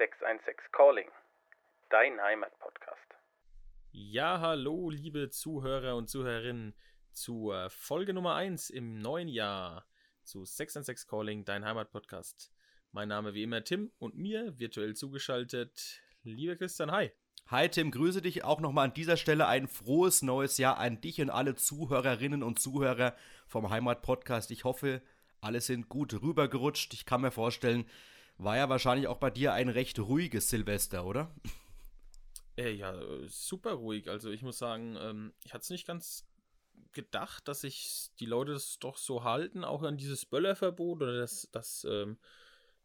616 Calling, dein Heimatpodcast. Ja, hallo, liebe Zuhörer und Zuhörerinnen, zur Folge Nummer 1 im neuen Jahr zu 616 Calling, dein Heimatpodcast. Mein Name wie immer Tim und mir virtuell zugeschaltet, lieber Christian, hi. Hi Tim, grüße dich auch nochmal an dieser Stelle ein frohes neues Jahr an dich und alle Zuhörerinnen und Zuhörer vom Heimatpodcast. Ich hoffe, alle sind gut rübergerutscht. Ich kann mir vorstellen, war ja wahrscheinlich auch bei dir ein recht ruhiges Silvester, oder? Äh, ja, super ruhig. Also ich muss sagen, ähm, ich hatte es nicht ganz gedacht, dass sich die Leute das doch so halten, auch an dieses Böllerverbot oder das, das, ähm,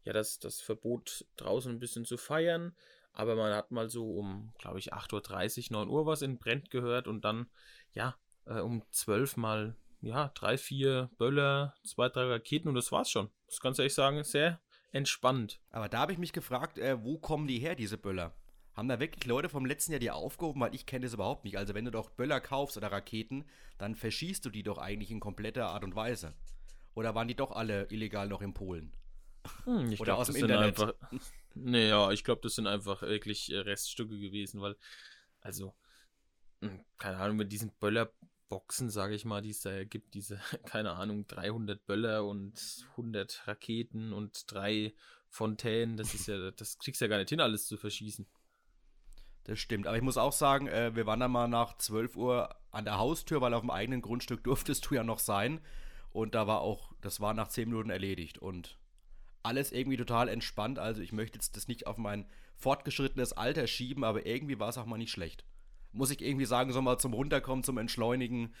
ja, das, das Verbot draußen ein bisschen zu feiern. Aber man hat mal so um, glaube ich, 8.30 Uhr, 9 Uhr was in Brent gehört und dann, ja, äh, um 12 mal, ja, drei, vier Böller, zwei, drei Raketen und das war's schon. Das kannst du ehrlich sagen, sehr entspannt. Aber da habe ich mich gefragt, äh, wo kommen die her, diese Böller? Haben da wirklich Leute vom letzten Jahr die aufgehoben? Weil ich kenne das überhaupt nicht. Also wenn du doch Böller kaufst oder Raketen, dann verschießt du die doch eigentlich in kompletter Art und Weise. Oder waren die doch alle illegal noch in Polen? Hm, ich glaube, das sind Internet. einfach. Nee, ja, ich glaube, das sind einfach wirklich Reststücke gewesen, weil, also, hm, keine Ahnung, mit diesen Böllerboxen, sage ich mal, die es da gibt, diese, keine Ahnung, 300 Böller und 100 Raketen und drei Fontänen, das ist ja, das kriegst du ja gar nicht hin, alles zu verschießen. Das stimmt, aber ich muss auch sagen, äh, wir waren dann mal nach 12 Uhr an der Haustür, weil auf dem eigenen Grundstück durftest du ja noch sein. Und da war auch, das war nach 10 Minuten erledigt. Und alles irgendwie total entspannt. Also ich möchte jetzt das nicht auf mein fortgeschrittenes Alter schieben, aber irgendwie war es auch mal nicht schlecht. Muss ich irgendwie sagen, so mal zum Runterkommen, zum Entschleunigen.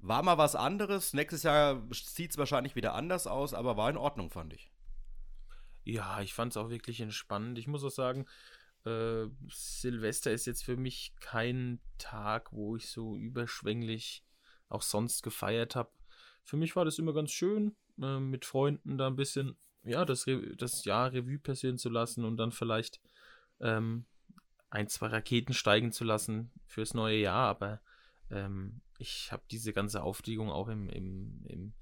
War mal was anderes. Nächstes Jahr sieht es wahrscheinlich wieder anders aus, aber war in Ordnung, fand ich. Ja, ich fand es auch wirklich entspannend. Ich muss auch sagen, äh, Silvester ist jetzt für mich kein Tag, wo ich so überschwänglich auch sonst gefeiert habe. Für mich war das immer ganz schön, äh, mit Freunden da ein bisschen ja, das, Re das Jahr Revue passieren zu lassen und dann vielleicht ähm, ein, zwei Raketen steigen zu lassen fürs neue Jahr. Aber ähm, ich habe diese ganze Aufregung auch im, im, im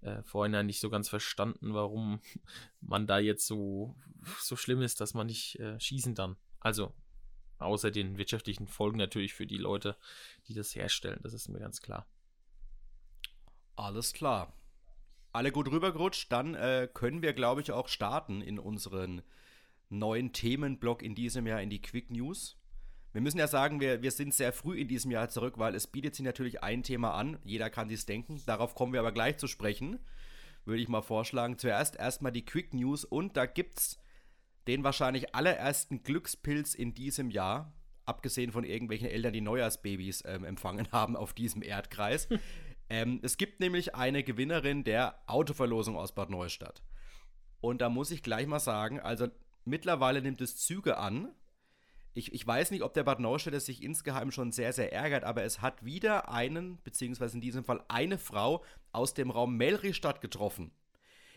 äh, Vorhinein nicht so ganz verstanden, warum man da jetzt so, so schlimm ist, dass man nicht äh, schießen dann. Also, außer den wirtschaftlichen Folgen natürlich für die Leute, die das herstellen. Das ist mir ganz klar. Alles klar alle gut rübergerutscht, dann äh, können wir, glaube ich, auch starten in unseren neuen Themenblock in diesem Jahr in die Quick News. Wir müssen ja sagen, wir, wir sind sehr früh in diesem Jahr zurück, weil es bietet sich natürlich ein Thema an. Jeder kann sich's denken. Darauf kommen wir aber gleich zu sprechen. Würde ich mal vorschlagen. Zuerst erstmal die Quick News und da gibt's den wahrscheinlich allerersten Glückspilz in diesem Jahr. Abgesehen von irgendwelchen Eltern, die Neujahrsbabys ähm, empfangen haben auf diesem Erdkreis. Ähm, es gibt nämlich eine Gewinnerin der Autoverlosung aus Bad Neustadt. Und da muss ich gleich mal sagen, also mittlerweile nimmt es Züge an. Ich, ich weiß nicht, ob der Bad Neustädter sich insgeheim schon sehr, sehr ärgert, aber es hat wieder einen, beziehungsweise in diesem Fall eine Frau aus dem Raum Melristadt getroffen.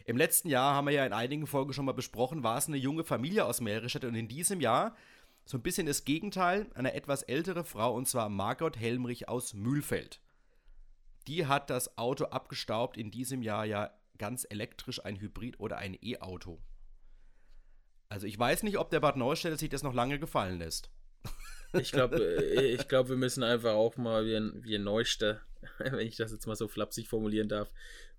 Im letzten Jahr haben wir ja in einigen Folgen schon mal besprochen, war es eine junge Familie aus Melristadt und in diesem Jahr so ein bisschen das Gegenteil, eine etwas ältere Frau und zwar Margot Helmrich aus Mühlfeld die hat das Auto abgestaubt, in diesem Jahr ja ganz elektrisch ein Hybrid oder ein E-Auto. Also ich weiß nicht, ob der Bad Neustädter sich das noch lange gefallen lässt. Ich glaube, äh, ich glaub, wir müssen einfach auch mal wie ein, Neuster, wenn ich das jetzt mal so flapsig formulieren darf,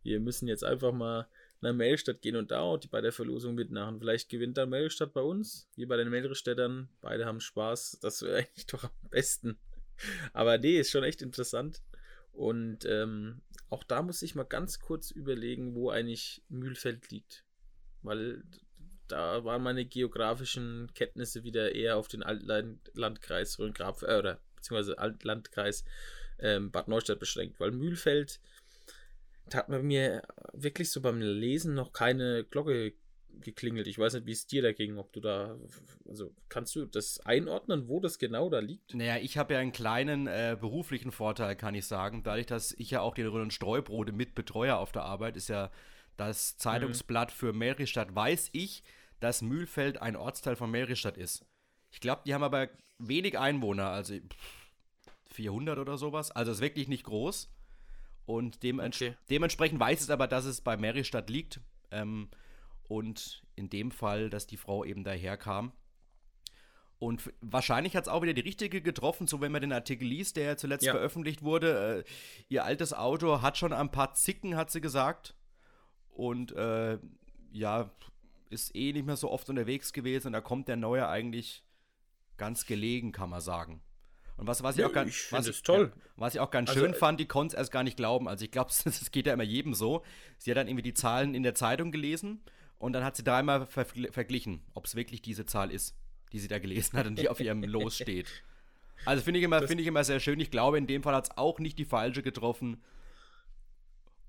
wir müssen jetzt einfach mal nach Mailstadt gehen und da auch bei der Verlosung mitmachen. Vielleicht gewinnt dann Mailstadt bei uns, wie bei den Mailstädtern. Beide haben Spaß. Das wäre eigentlich doch am besten. Aber nee, ist schon echt interessant. Und ähm, auch da muss ich mal ganz kurz überlegen, wo eigentlich Mühlfeld liegt. Weil da waren meine geografischen Kenntnisse wieder eher auf den Altlandkreis Rhön-Grab, äh, oder beziehungsweise Altlandkreis ähm, Bad Neustadt beschränkt. Weil Mühlfeld, da hat man mir wirklich so beim Lesen noch keine Glocke geklingelt. Ich weiß nicht, wie es dir da ging, ob du da, also kannst du das einordnen, wo das genau da liegt? Naja, ich habe ja einen kleinen äh, beruflichen Vorteil, kann ich sagen. Dadurch, dass ich ja auch die Röhren Streubrote mit betreue auf der Arbeit, ist ja das Zeitungsblatt mhm. für Meristadt, weiß ich, dass Mühlfeld ein Ortsteil von Meristadt ist. Ich glaube, die haben aber wenig Einwohner, also 400 oder sowas. Also ist wirklich nicht groß. Und dements okay. dementsprechend weiß es aber, dass es bei Meristadt liegt. Ähm, und in dem Fall, dass die Frau eben daherkam. Und wahrscheinlich hat es auch wieder die richtige getroffen, so wenn man den Artikel liest, der zuletzt Ja. veröffentlicht wurde. Äh, ihr altes Auto hat schon ein paar Zicken, hat sie gesagt. Und äh, ja, ist eh nicht mehr so oft unterwegs gewesen. Und da kommt der neue eigentlich ganz gelegen, kann man sagen. Und was, was ich Ja, auch ganz, ich find was, toll. Ja, was ich auch ganz Also, schön äh, fand, die konnte es erst gar nicht glauben. Also ich glaube, es geht ja immer jedem so. Sie hat dann irgendwie die Zahlen in der Zeitung gelesen und dann hat sie dreimal ver verglichen, ob es wirklich diese Zahl ist, die sie da gelesen hat und die auf ihrem Los steht. Also finde ich, immer, finde ich immer sehr schön. Ich glaube, in dem Fall hat es auch nicht die falsche getroffen.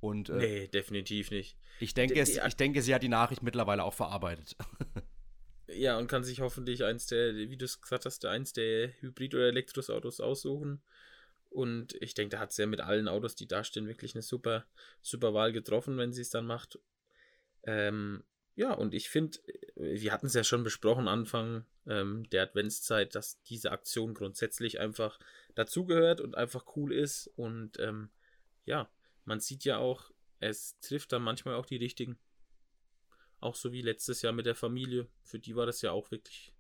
Und äh, Nee, definitiv nicht. ich, denke, die- es, ich denke, sie hat die Nachricht mittlerweile auch verarbeitet. Ja, und kann sich hoffentlich eins der, wie du es gesagt hast, eins der Hybrid- oder Elektrosautos aussuchen. Und ich denke, da hat sie ja mit allen Autos, die da stehen, wirklich eine super, super Wahl getroffen, wenn sie es dann macht. Ähm, ja, und ich finde, wir hatten es ja schon besprochen, Anfang ähm, der Adventszeit, dass diese Aktion grundsätzlich einfach dazugehört und einfach cool ist. Und ähm, ja, man sieht ja auch, es trifft dann manchmal auch die richtigen. Auch so wie letztes Jahr mit der Familie. Für die war das ja auch wirklich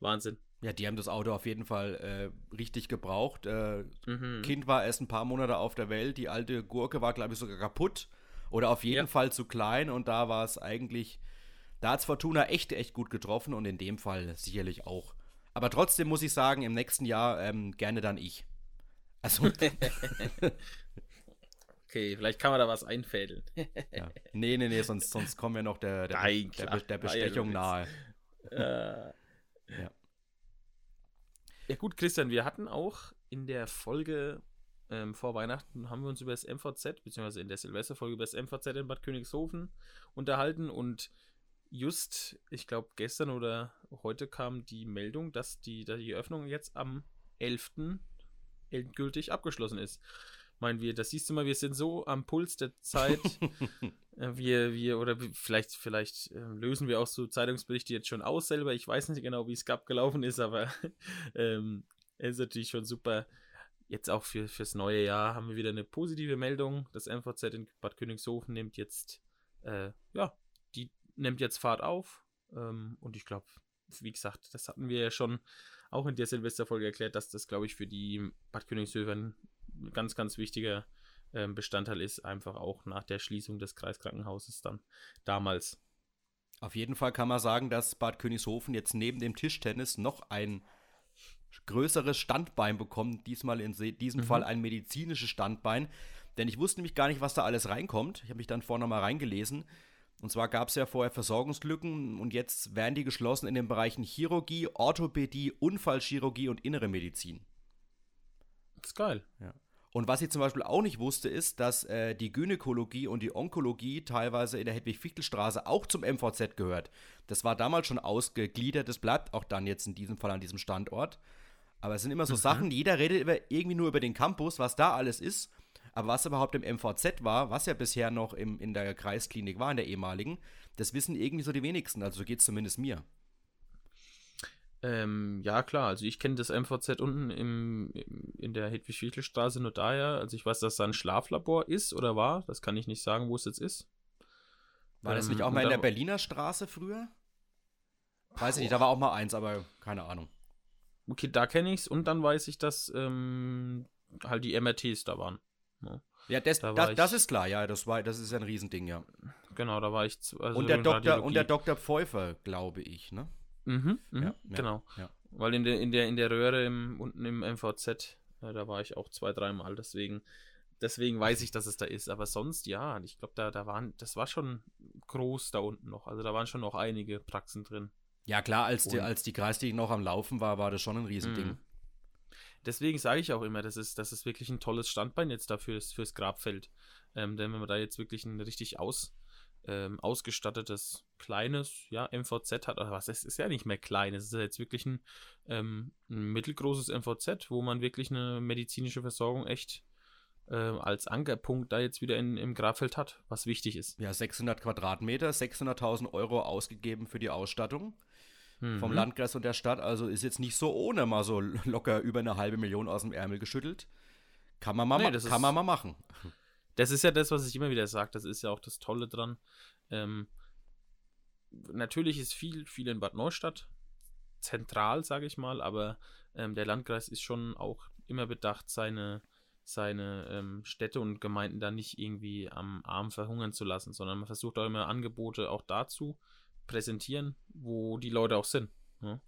Wahnsinn. ja, die haben das Auto auf jeden Fall äh, richtig gebraucht. Äh, Mhm. Kind war erst ein paar Monate auf der Welt. Die alte Gurke war, glaube ich, sogar kaputt. Oder auf jeden Ja. Fall zu klein. Und da war es eigentlich, da hat Fortuna echt, echt gut getroffen. Und in dem Fall sicherlich auch. Aber trotzdem muss ich sagen, im nächsten Jahr ähm, gerne dann ich. Also, Okay, vielleicht kann man da was einfädeln. ja. nee, nee, nee, sonst, sonst kommen wir noch der, der, Nein, der, der ja Bestechung nahe. äh, Ja. ja gut, Christian, wir hatten auch in der Folge ähm, vor Weihnachten, haben wir uns über das MVZ, beziehungsweise in der Silvesterfolge über das MVZ in Bad Königshofen unterhalten und just, ich glaube gestern oder heute kam die Meldung, dass die, dass die Öffnung jetzt am 11. endgültig abgeschlossen ist. Meinen wir, das siehst du mal, wir sind so am Puls der Zeit. Äh, wir, wir, oder vielleicht, vielleicht äh, lösen wir auch so Zeitungsberichte jetzt schon aus selber. Ich weiß nicht genau, wie es abgelaufen ist, aber ähm, es ist natürlich schon super. Jetzt auch für, fürs neue Jahr haben wir wieder eine positive Meldung. Das MVZ in Bad Königshofen nimmt jetzt, äh, ja, die nimmt jetzt Fahrt auf. Ähm, und ich glaube, wie gesagt, das hatten wir ja schon auch in der Silvesterfolge erklärt, dass das, glaube ich, für die Bad Königshöfer ganz, ganz wichtiger ähm, Bestandteil ist, einfach auch nach der Schließung des Kreiskrankenhauses dann damals. Auf jeden Fall kann man sagen, dass Bad Königshofen jetzt neben dem Tischtennis noch ein größeres Standbein bekommt. Diesmal in se- diesem Mhm. Fall ein medizinisches Standbein. Denn ich wusste nämlich gar nicht, was da alles reinkommt. Ich habe mich dann vorher noch mal reingelesen. Und zwar gab es ja vorher Versorgungslücken und jetzt werden die geschlossen in den Bereichen Chirurgie, Orthopädie, Unfallchirurgie und innere Medizin. Das ist geil. Und was ich zum Beispiel auch nicht wusste, ist, dass äh, die Gynäkologie und die Onkologie teilweise in der Hedwig-Fichtel-Straße auch zum MVZ gehört. Das war damals schon ausgegliedert, das bleibt auch dann jetzt in diesem Fall an diesem Standort. Aber es sind immer so Sachen, jeder redet über, irgendwie nur über den Campus, was da alles ist. Aber was überhaupt im MVZ war, was ja bisher noch im, in der Kreisklinik war, in der ehemaligen, das wissen irgendwie so die wenigsten. Also so geht es zumindest mir. Ähm, ja, klar, also ich kenne das MVZ unten im, im, in der Hedwig-Fichtel-Straße nur daher. Also ich weiß, dass da ein Schlaflabor ist oder war. Das kann ich nicht sagen, wo es jetzt ist. War das Ähm, nicht auch mal in der Berliner Straße früher? Weiß ich nicht, da war auch mal eins, aber keine Ahnung. Okay, da kenne ich es und dann weiß ich, dass ähm, halt die MRTs da waren. Ja, Ja, das, Da das, das ist klar, ja, das, war, das ist ein Riesending, ja. genau, da war ich. Also und, der Doktor, und der. Dr. Pfeuffer, glaube ich, ne? Mhm, mhm, Ja, genau. ja. Weil in der, in der, in der Röhre im, unten im MVZ, äh, da war ich auch zwei, dreimal, deswegen, deswegen weiß ich, dass es da ist. Aber sonst, ja, ich glaube, da, da waren, das war schon groß da unten noch. Also da waren schon noch einige Praxen drin. Ja, klar, als die, als die Kreisliga noch am Laufen war, war das schon ein Riesending. Mhm. Deswegen sage ich auch immer, das ist, das ist wirklich ein tolles Standbein jetzt dafür fürs, fürs Grabfeld. Ähm, denn wenn man da jetzt wirklich ein richtig aus, ähm, ausgestattetes, kleines, ja, MVZ hat, oder was, es ist ja nicht mehr klein, es ist ja jetzt wirklich ein, ähm, ein mittelgroßes MVZ, wo man wirklich eine medizinische Versorgung echt äh, als Ankerpunkt da jetzt wieder in, im Grabfeld hat, was wichtig ist. Ja, 600 Quadratmeter, 600.000 Euro ausgegeben für die Ausstattung vom Mhm. Landkreis und der Stadt. Also ist jetzt nicht so ohne mal so locker über eine halbe Million aus dem Ärmel geschüttelt. Kann man mal, Nee, ma- das kann ist- man mal machen. Das ist ja das, was ich immer wieder sage. Das ist ja auch das Tolle dran. Ähm, natürlich ist viel, viel in Bad Neustadt. zentral, sage ich mal, aber ähm, der Landkreis ist schon auch immer bedacht, seine, seine ähm, Städte und Gemeinden da nicht irgendwie am Arm verhungern zu lassen, sondern man versucht auch immer Angebote auch dazu präsentieren, wo die Leute auch sind. Ne?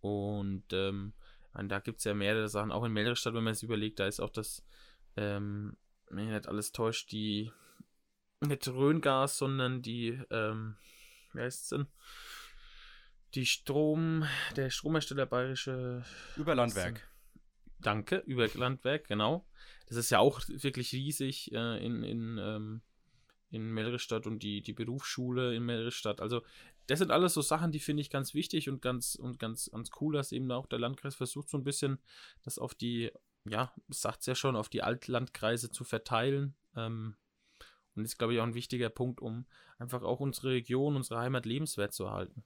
Und ähm, da gibt es ja mehrere Sachen, auch in Melderstadt, wenn man es überlegt, da ist auch das, ähm, wenn ich nicht alles täuscht, die nicht Rhöngas, sondern die, ähm, wie heißt es denn? Die Strom, der Stromhersteller Bayerische Überlandwerk. Danke, Überlandwerk, genau. Das ist ja auch wirklich riesig äh, in, in, ähm, in Melrestadt und die, die Berufsschule in Melrestadt. Also, das sind alles so Sachen, die finde ich ganz wichtig und ganz und ganz, ganz cool, dass eben auch der Landkreis versucht, so ein bisschen das auf die, ja, sagt es ja schon, auf die Altlandkreise zu verteilen. Ähm, und das ist, glaube ich, auch ein wichtiger Punkt, um einfach auch unsere Region, unsere Heimat lebenswert zu erhalten.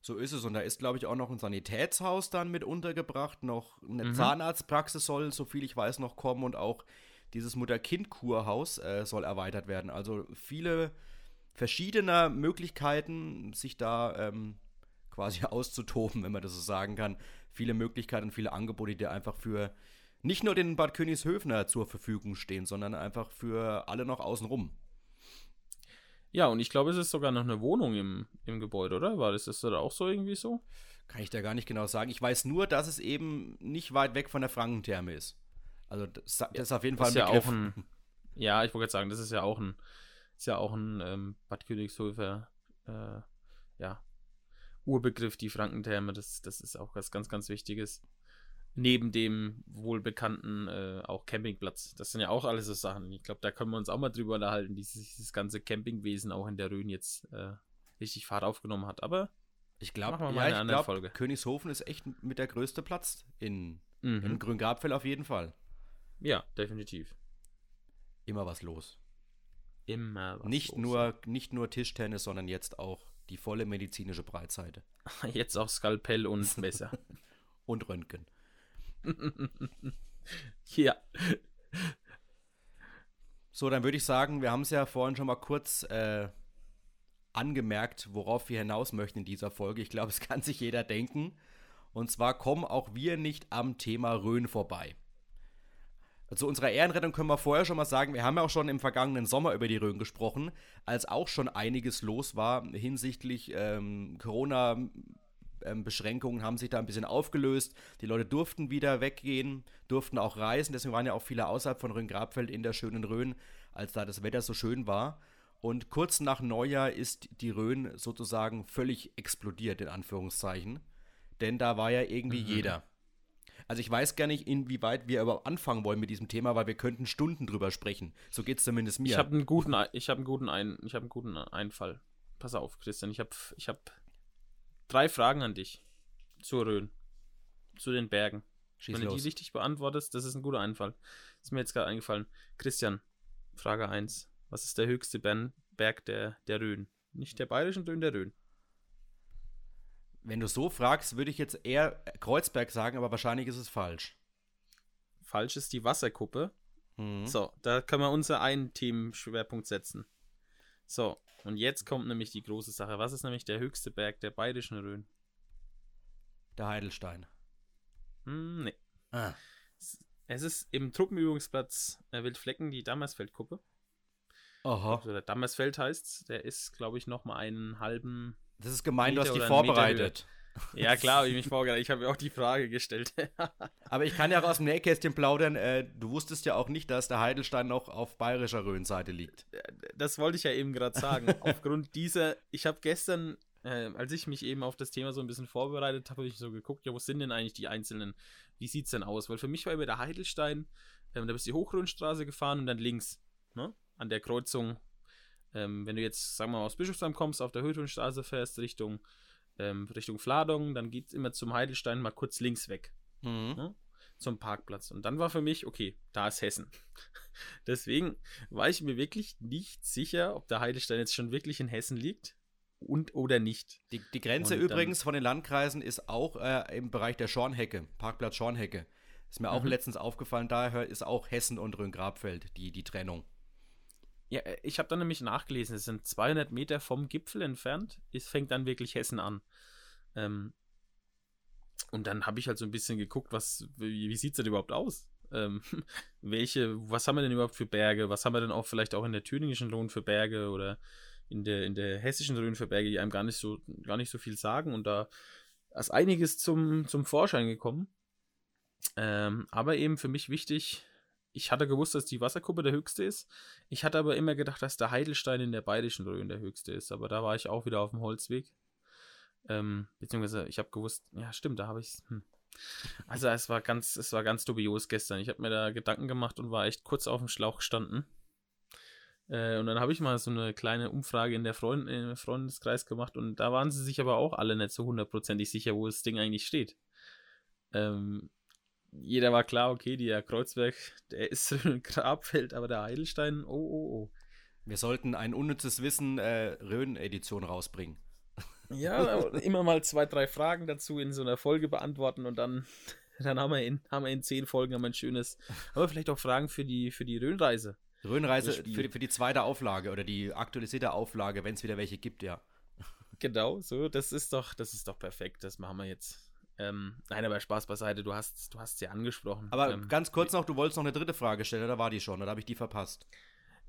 So ist es. Und da ist, glaube ich, auch noch ein Sanitätshaus dann mit untergebracht. Noch eine mhm. Zahnarztpraxis soll, so viel ich weiß, noch kommen. Und auch dieses Mutter-Kind-Kurhaus äh, soll erweitert werden. Also viele verschiedene Möglichkeiten, sich da ähm, quasi auszutoben, wenn man das so sagen kann. Viele Möglichkeiten, viele Angebote, die einfach für nicht nur den Bad Königshöfner zur Verfügung stehen, sondern einfach für alle noch außenrum. Ja, und ich glaube, es ist sogar noch eine Wohnung im, im Gebäude, oder? War das, ist das auch so irgendwie so? Kann ich da gar nicht genau sagen. Ich weiß nur, dass es eben nicht weit weg von der Frankentherme ist. Also das, das ist auf jeden Fall ein ja. Auch ein, ja, ich wollte jetzt sagen, das ist ja auch ein, ist ja auch ein ähm, Bad Königshöfer, äh, ja, Urbegriff, die Frankentherme. Das, das ist auch was ganz, ganz Wichtiges neben dem wohlbekannten äh, auch Campingplatz. Das sind ja auch alles so Sachen. Ich glaube, da können wir uns auch mal drüber unterhalten, dieses, dieses ganze Campingwesen auch in der Rhön jetzt äh, richtig Fahrt aufgenommen hat. Aber ich glaube, ja, ich glaube, Königshofen ist echt mit der größte Platz in, mhm. in Grüngrabfell auf jeden Fall. Ja, definitiv. Immer was los. Immer was nicht los. Nur, nicht nur Tischtennis, sondern jetzt auch die volle medizinische Breitseite. Jetzt auch Skalpell und Messer. und Röntgen. ja. So, dann würde ich sagen, wir haben es ja vorhin schon mal kurz äh, angemerkt, worauf wir hinaus möchten in dieser Folge. Ich glaube, es kann sich jeder denken. Und zwar kommen auch wir nicht am Thema Rhön vorbei. Zu also unserer Ehrenrettung können wir vorher schon mal sagen, wir haben ja auch schon im vergangenen Sommer über die Rhön gesprochen, als auch schon einiges los war hinsichtlich ähm, Corona, ähm, Beschränkungen haben sich da ein bisschen aufgelöst. Die Leute durften wieder weggehen, durften auch reisen. Deswegen waren ja auch viele außerhalb von Rhön-Grabfeld in der schönen Rhön, als da das Wetter so schön war. Und kurz nach Neujahr ist die Rhön sozusagen völlig explodiert, in Anführungszeichen. Denn da war ja irgendwie mhm. jeder. Also ich weiß gar nicht, inwieweit wir überhaupt anfangen wollen mit diesem Thema, weil wir könnten Stunden drüber sprechen. So geht es zumindest mir. Ich habe einen guten, ich habe einen guten, Ein, ich habe einen guten Einfall. Pass auf, Christian. Ich habe, ich habe drei Fragen an dich zur Rhön. Zu den Bergen. Schieß Wenn los. du die richtig beantwortest, das ist ein guter Einfall. Ist mir jetzt gerade eingefallen. Christian, Frage 1. Was ist der höchste Berg der, der Rhön? Nicht der bayerischen Rhön, der Rhön. Wenn du so fragst, würde ich jetzt eher Kreuzberg sagen, aber wahrscheinlich ist es falsch. Falsch ist die Wasserkuppe. Mhm. So, da können wir unser einen Themenschwerpunkt setzen. So, und jetzt kommt nämlich die große Sache. Was ist nämlich der höchste Berg der bayerischen Rhön? Der Heidelstein. Hm, nee. Ah. Es ist im Truppenübungsplatz äh, Wildflecken die Dammersfeldkuppe. Aha. Also der Dammersfeld heißt der ist, glaube ich, nochmal einen halben. Das ist gemein, Meter du hast die vorbereitet. Ja, klar, habe ich mich vorgestellt. Ich habe mir auch die Frage gestellt. Aber ich kann ja auch aus dem Nähkästchen plaudern. Äh, du wusstest ja auch nicht, dass der Heidelstein noch auf bayerischer Rhönseite liegt. Das wollte ich ja eben gerade sagen. Aufgrund dieser, ich habe gestern, äh, als ich mich eben auf das Thema so ein bisschen vorbereitet habe, habe ich so geguckt, ja, wo sind denn eigentlich die einzelnen, wie sieht es denn aus? Weil für mich war über der Heidelstein, äh, da bist du die Hochrhönstraße gefahren und dann links, ne, an der Kreuzung. Ähm, wenn du jetzt, sagen wir mal, aus Bischofsheim kommst, auf der Höhlhönstraße fährst, Richtung ähm, Richtung Fladung, dann geht es immer zum Heidelstein mal kurz links weg. Mhm. Ne? Zum Parkplatz. Und dann war für mich, okay, da ist Hessen. Deswegen war ich mir wirklich nicht sicher, ob der Heidelstein jetzt schon wirklich in Hessen liegt und oder nicht. Die, die Grenze und übrigens von den Landkreisen ist auch äh, im Bereich der Schornhecke, Parkplatz Schornhecke. Ist mir auch mhm. letztens aufgefallen, daher ist auch Hessen und Rhön-Grabfeld die, die Trennung. Ja, äh, ich habe dann nämlich nachgelesen, es sind 200 Meter vom Gipfel entfernt, es fängt dann wirklich Hessen an. Ähm, und dann habe ich halt so ein bisschen geguckt, was, wie, wie sieht es denn überhaupt aus? Ähm, welche, was haben wir denn überhaupt für Berge? Was haben wir denn auch vielleicht auch in der thüringischen Rhön für Berge oder in der, in der hessischen Rhön für Berge, die einem gar nicht so, gar nicht so viel sagen und da ist einiges zum, zum Vorschein gekommen. Ähm, aber eben für mich wichtig, ich hatte gewusst, dass die Wasserkuppe der höchste ist. Ich hatte aber immer gedacht, dass der Heidelstein in der Bayerischen Rhön der höchste ist. Aber da war ich auch wieder auf dem Holzweg. Ähm, beziehungsweise ich habe gewusst, ja stimmt, da habe ich. Hm. Also es war ganz, es war ganz dubios gestern. Ich habe mir da Gedanken gemacht und war echt kurz auf dem Schlauch gestanden. Äh, und dann habe ich mal so eine kleine Umfrage in der Freund im Freundeskreis gemacht und da waren sie sich aber auch alle nicht so hundertprozentig sicher, wo das Ding eigentlich steht. Ähm, jeder war klar, okay, der Kreuzberg, der ist ein Grabfeld, aber der Heidelstein, oh, oh, oh. Wir sollten ein unnützes Wissen äh, Rhön-Edition rausbringen. Ja, immer mal zwei, drei Fragen dazu in so einer Folge beantworten und dann, dann haben, wir in, haben wir in zehn Folgen haben wir ein schönes, aber vielleicht auch Fragen für die, für die Rhönreise. Rhönreise für die, für die zweite Auflage oder die aktualisierte Auflage, wenn es wieder welche gibt, ja. Genau, so, das ist doch, das ist doch perfekt, das machen wir jetzt. Ähm, nein, aber Spaß beiseite, du hast, du hast sie angesprochen. Aber ähm, ganz kurz noch, du wolltest noch eine dritte Frage stellen, oder war die schon, oder habe ich die verpasst?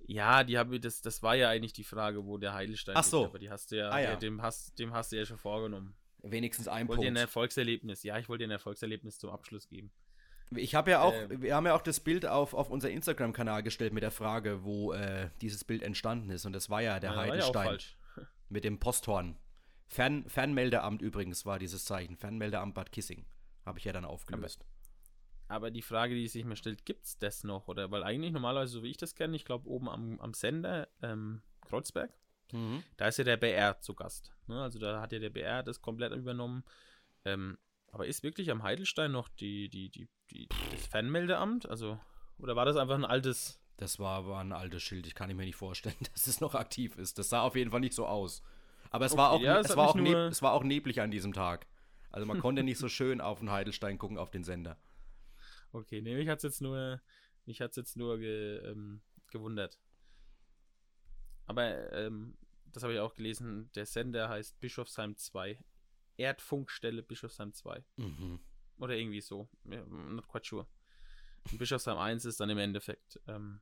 Ja, die habe das, das war ja eigentlich die Frage, wo der Heidelstein Ach so. liegt, aber die hast du ja, Ah, ja. dem hast, dem hast du ja schon vorgenommen. Wenigstens ein Ich wollte dir ein Punkt. Erfolgserlebnis, ja, ich wollte dir ein Erfolgserlebnis zum Abschluss geben. Ich habe ja auch, Ähm. wir haben ja auch das Bild auf, auf unser Instagram-Kanal gestellt mit der Frage, wo äh, dieses Bild entstanden ist. Und das war ja der Ja, war ja mit dem Posthorn. Fern, Fernmeldeamt übrigens war dieses Zeichen. Fernmeldeamt Bad Kissing. Habe ich ja dann aufgelöst. Aber die Frage, die sich mir stellt, gibt's das noch? Oder weil eigentlich normalerweise, so wie ich das kenne, ich glaube oben am, am Sender, ähm, Kreuzberg, Mhm. da ist ja der BR zu Gast. Ne? Also da hat ja der BR das komplett übernommen. Ähm, aber ist wirklich am Heidelstein noch die, die, die, die, das Fernmeldeamt? Also, oder war das einfach ein altes. Das war, war ein altes Schild. Ich kann mir nicht vorstellen, dass es noch aktiv ist. Das sah auf jeden Fall nicht so aus. Aber es, war, auch, Okay, ja, es es, hat war auch neb, es war auch neblig an diesem Tag. Also man konnte nicht so schön auf den Heidelstein gucken, auf den Sender. Okay, nee, mich hat's jetzt nur, mich hat's jetzt nur ge, ähm, gewundert. Aber ähm, das habe ich auch gelesen. Der Sender heißt Bischofsheim 2. Erdfunkstelle Bischofsheim 2. Mhm. Oder irgendwie so. Not quite sure. Und Bischofsheim 1 ist dann im Endeffekt, ähm,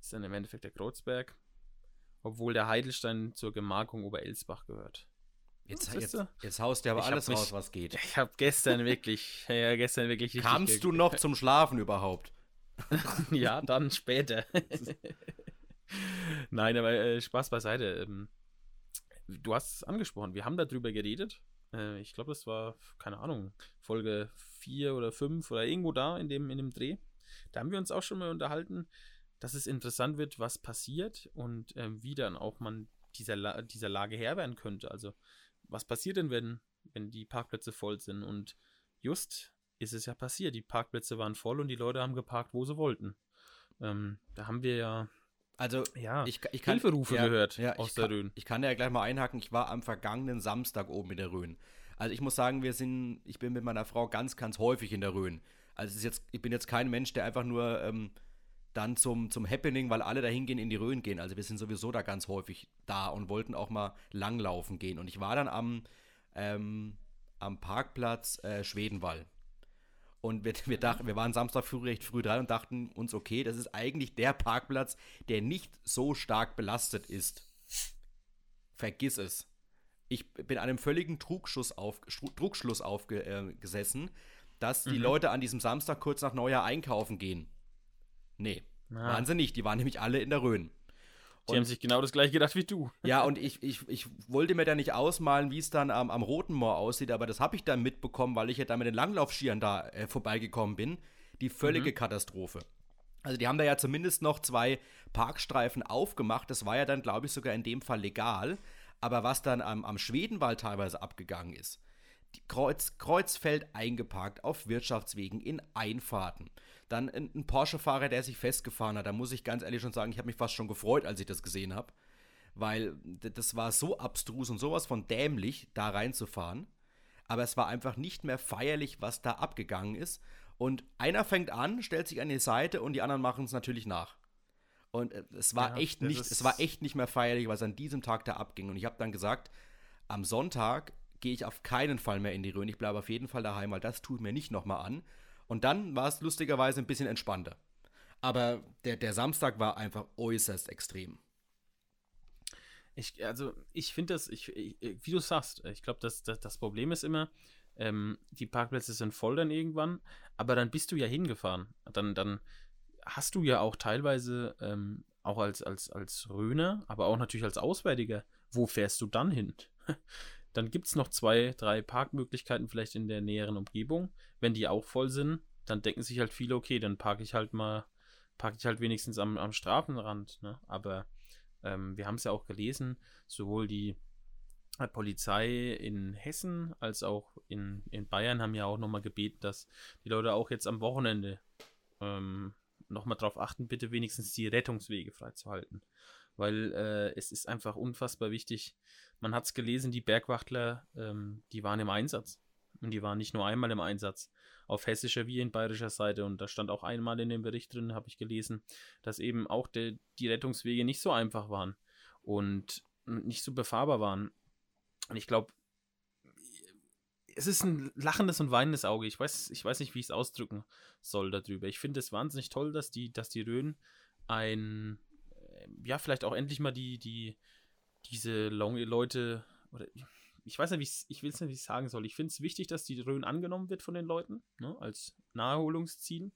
ist dann im Endeffekt der Kreuzberg. Obwohl der Heidelstein zur Gemarkung Oberelsbach gehört. Jetzt, Siehst jetzt, du? jetzt haust du aber Ich alles mich- raus, was geht. Ich habe gestern wirklich, ja, gestern wirklich Kamst du noch zum Schlafen überhaupt? ja, dann später. Nein, aber äh, Spaß beiseite. Ähm, du hast es angesprochen, wir haben darüber geredet. Äh, ich glaube, das war, keine Ahnung, Folge 4 oder 5 oder irgendwo da in dem, in dem Dreh. Da haben wir uns auch schon mal unterhalten, dass es interessant wird, was passiert und ähm, wie dann auch man dieser, La dieser Lage Herr werden könnte. Also, was passiert denn, wenn, wenn die Parkplätze voll sind? Und just ist es ja passiert. Die Parkplätze waren voll und die Leute haben geparkt, wo sie wollten. Ähm, da haben wir ja, Also, ja ich, ich kann. Hilferufe ja, gehört ja, aus ich der kann, Rhön. Ich kann ja gleich mal einhaken. Ich war am vergangenen Samstag oben in der Rhön. Also, ich muss sagen, wir sind. Ich bin mit meiner Frau ganz, ganz häufig in der Rhön. Also, es ist jetzt, ich bin jetzt kein Mensch, der einfach nur ähm, dann zum, zum Happening, weil alle da hingehen, in die Rhön gehen. Also, wir sind sowieso da ganz häufig da und wollten auch mal langlaufen gehen. Und ich war dann am, ähm, am Parkplatz äh, Schwedenwall. Und wir, wir, dachten, wir waren Samstag früh recht früh dran und dachten uns, okay, das ist eigentlich der Parkplatz, der nicht so stark belastet ist. Vergiss es. Ich bin einem völligen Trugschuss auf, Trugschluss aufgesessen, dass die Mhm. Leute an diesem Samstag kurz nach Neujahr einkaufen gehen. Nee, Ah. waren sie nicht. Die waren nämlich alle in der Rhön. Die haben sich genau das gleiche gedacht wie du. Ja, und ich, ich, ich wollte mir da nicht ausmalen, wie es dann am, am Roten Moor aussieht, aber das habe ich dann mitbekommen, weil ich ja da mit den Langlaufskiern da äh, vorbeigekommen bin. Die völlige Katastrophe. Also die haben da ja zumindest noch zwei Parkstreifen aufgemacht. Das war ja dann, glaube ich, sogar in dem Fall legal. Aber was dann am, am Schwedenwald teilweise abgegangen ist, Kreuz, Kreuzfeld eingeparkt auf Wirtschaftswegen in Einfahrten. Dann ein, ein Porsche-Fahrer, der sich festgefahren hat. Da muss ich ganz ehrlich schon sagen, ich habe mich fast schon gefreut, als ich das gesehen habe. Weil das war so abstrus und sowas von dämlich, da reinzufahren. Aber es war einfach nicht mehr feierlich, was da abgegangen ist. Und einer fängt an, stellt sich an die Seite und die anderen machen es natürlich nach. Und äh, es war Ja, echt nicht, es war echt nicht mehr feierlich, was an diesem Tag da abging. Und ich habe dann gesagt, am Sonntag gehe ich auf keinen Fall mehr in die Rhön. Ich bleibe auf jeden Fall daheim, weil das tut mir nicht nochmal an. Und dann war es lustigerweise ein bisschen entspannter. Aber der, der Samstag war einfach äußerst extrem. Ich, also, ich finde das, ich, ich, wie du sagst, ich glaube, das, das, das Problem ist immer, ähm, die Parkplätze sind voll dann irgendwann, aber dann bist du ja hingefahren. Dann, dann hast du ja auch teilweise, ähm, auch als, als, als Röner, aber auch natürlich als Auswärtiger, wo fährst du dann hin? Dann gibt es noch zwei, drei Parkmöglichkeiten vielleicht in der näheren Umgebung. Wenn die auch voll sind, dann denken sich halt viele, okay, dann parke ich halt mal, parke ich halt wenigstens am, am Strafenrand. Ne? Aber ähm, wir haben es ja auch gelesen, sowohl die Polizei in Hessen als auch in, in Bayern haben ja auch nochmal gebeten, dass die Leute auch jetzt am Wochenende ähm, nochmal darauf achten, bitte wenigstens die Rettungswege freizuhalten. Weil äh, es ist einfach unfassbar wichtig. Man hat es gelesen, die Bergwachtler, ähm, die waren im Einsatz. Und die waren nicht nur einmal im Einsatz, auf hessischer wie in bayerischer Seite. Und da stand auch einmal in dem Bericht drin, habe ich gelesen, dass eben auch de, die Rettungswege nicht so einfach waren und nicht so befahrbar waren. Und ich glaube, es ist ein lachendes und weinendes Auge. Ich weiß, ich weiß nicht, wie ich es ausdrücken soll darüber. Ich finde es wahnsinnig toll, dass die, dass die Rhön ein, ja, vielleicht auch endlich mal die, die, diese Leute, oder ich weiß nicht, wie ich will es nicht, wie ich sagen soll. Ich finde es wichtig, dass die Rhön angenommen wird von den Leuten, ne, als Naherholungsziel.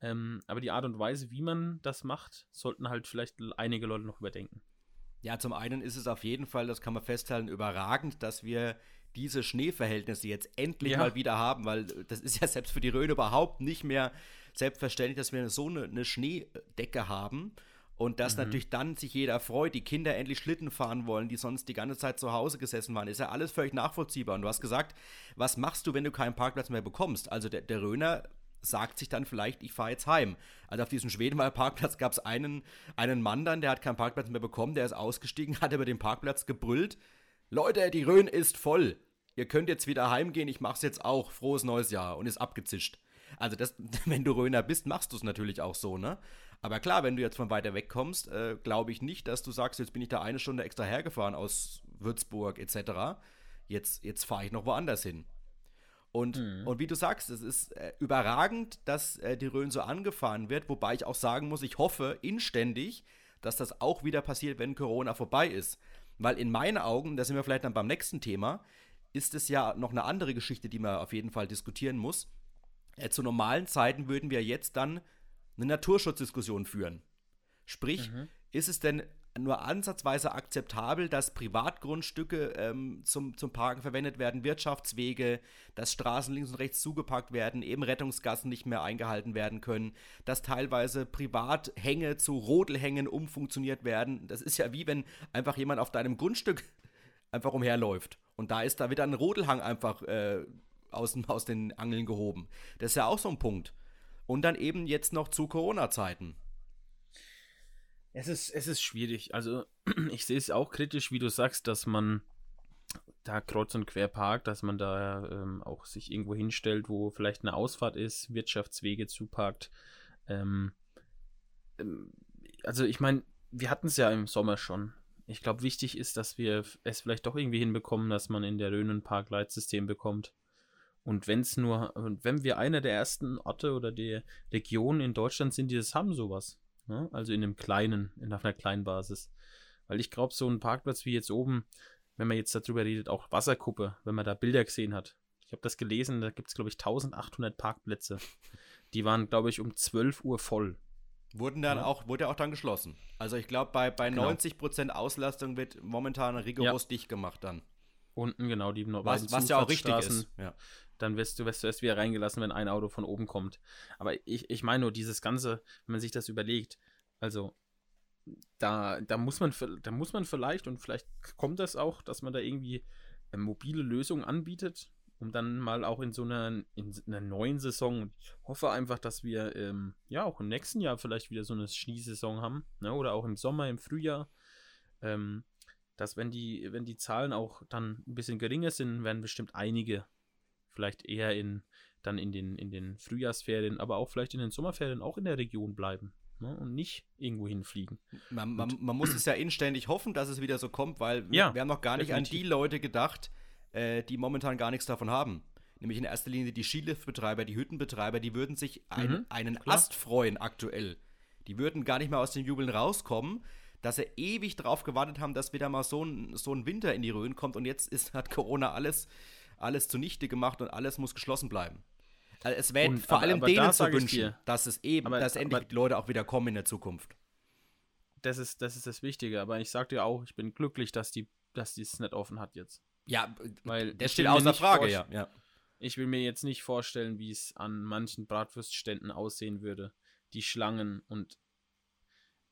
Ähm, aber die Art und Weise, wie man das macht, sollten halt vielleicht einige Leute noch überdenken. Ja, zum einen ist es auf jeden Fall, das kann man festhalten, überragend, dass wir diese Schneeverhältnisse jetzt endlich ja. mal wieder haben, weil das ist ja selbst für die Rhön überhaupt nicht mehr selbstverständlich, dass wir so eine, eine Schneedecke haben. Und dass mhm. natürlich dann sich jeder freut, die Kinder endlich Schlitten fahren wollen, die sonst die ganze Zeit zu Hause gesessen waren, ist ja alles völlig nachvollziehbar. Und du hast gesagt, was machst du, wenn du keinen Parkplatz mehr bekommst? Also der, der Röner sagt sich dann vielleicht, ich fahre jetzt heim. Also auf diesem Schwedenwalder Parkplatz gab es einen, einen Mann dann, der hat keinen Parkplatz mehr bekommen, der ist ausgestiegen, hat über den Parkplatz gebrüllt. Leute, die Rhön ist voll. Ihr könnt jetzt wieder heimgehen, ich mach's jetzt auch. Frohes neues Jahr und ist abgezischt. Also das, wenn du Röner bist, machst du es natürlich auch so, ne? Aber klar, wenn du jetzt von weiter weg kommst, äh, glaube ich nicht, dass du sagst, jetzt bin ich da eine Stunde extra hergefahren aus Würzburg etc. Jetzt, jetzt fahre ich noch woanders hin. Und, mhm. und wie du sagst, es ist äh, überragend, dass äh, die Rhön so angefahren wird, wobei ich auch sagen muss, ich hoffe inständig, dass das auch wieder passiert, wenn Corona vorbei ist. Weil in meinen Augen, da sind wir vielleicht dann beim nächsten Thema, ist es ja noch eine andere Geschichte, die man auf jeden Fall diskutieren muss. Äh, zu normalen Zeiten würden wir jetzt dann eine Naturschutzdiskussion führen. Sprich, mhm. ist es denn nur ansatzweise akzeptabel, dass Privatgrundstücke ähm, zum, zum Parken verwendet werden, Wirtschaftswege, dass Straßen links und rechts zugeparkt werden, eben Rettungsgassen nicht mehr eingehalten werden können, dass teilweise Privathänge zu Rodelhängen umfunktioniert werden. Das ist ja wie wenn einfach jemand auf deinem Grundstück einfach umherläuft. Und da ist da wieder ein Rodelhang einfach äh, aus, aus den Angeln gehoben. Das ist ja auch so ein Punkt. Und dann eben jetzt noch zu Corona-Zeiten. Es ist, es ist schwierig. Also, ich sehe es auch kritisch, wie du sagst, dass man da kreuz und quer parkt, dass man da ähm, auch sich irgendwo hinstellt, wo vielleicht eine Ausfahrt ist, Wirtschaftswege zuparkt. Ähm, ähm, also, ich meine, wir hatten es ja im Sommer schon. Ich glaube, wichtig ist, dass wir es vielleicht doch irgendwie hinbekommen, dass man in der Rhön ein Parkleitsystem bekommt und wenn es nur, wenn wir einer der ersten Orte oder der Regionen in Deutschland sind, die das haben, sowas. Ne? Also in einem kleinen, in einer kleinen Basis. Weil ich glaube, so ein Parkplatz wie jetzt oben, wenn man jetzt darüber redet, auch Wasserkuppe, wenn man da Bilder gesehen hat. Ich habe das gelesen, da gibt es, glaube ich, 1800 Parkplätze. Die waren, glaube ich, um 12 Uhr voll. Wurden dann ja. auch, wurde auch dann geschlossen. Also ich glaube, bei, bei genau. 90% Auslastung wird momentan rigoros ja. dicht gemacht dann. Unten, genau, die was, was ja auch richtig ist. Ja dann wirst du, wirst du erst wieder reingelassen, wenn ein Auto von oben kommt. Aber ich, ich meine nur, dieses Ganze, wenn man sich das überlegt, also da, da muss man da muss man vielleicht, und vielleicht kommt das auch, dass man da irgendwie eine mobile Lösungen anbietet, um dann mal auch in so einer, in einer neuen Saison, ich hoffe einfach, dass wir ähm, ja auch im nächsten Jahr vielleicht wieder so eine Schneesaison haben, ne? oder auch im Sommer, im Frühjahr, ähm, dass wenn die, wenn die Zahlen auch dann ein bisschen geringer sind, werden bestimmt einige vielleicht eher in dann in den, in den Frühjahrsferien, aber auch vielleicht in den Sommerferien auch in der Region bleiben ne? und nicht irgendwo hinfliegen. Man, man, man, muss es ja inständig hoffen, dass es wieder so kommt, weil ja, wir haben noch gar nicht definitiv. an die Leute gedacht, äh, die momentan gar nichts davon haben. Nämlich in erster Linie die Skiliftbetreiber, die Hüttenbetreiber, die würden sich ein, Mhm, einen klar. Ast freuen aktuell. Die würden gar nicht mehr aus dem Jubeln rauskommen, dass sie ewig drauf gewartet haben, dass wieder mal so ein, so ein Winter in die Rhön kommt und jetzt ist, hat Corona alles, alles zunichte gemacht und alles muss geschlossen bleiben. Also es wäre vor aber- allem aber denen zu wünschen, dass es eben, aber- dass endlich die Leute auch wieder kommen in der Zukunft. Das ist, das ist das Wichtige. Aber ich sag dir auch, ich bin glücklich, dass die, dass die es nicht offen hat jetzt. Ja, Weil ich steht außer Frage, ja. ja. Ich will mir jetzt nicht vorstellen, wie es an manchen Bratwurstständen aussehen würde. Die Schlangen und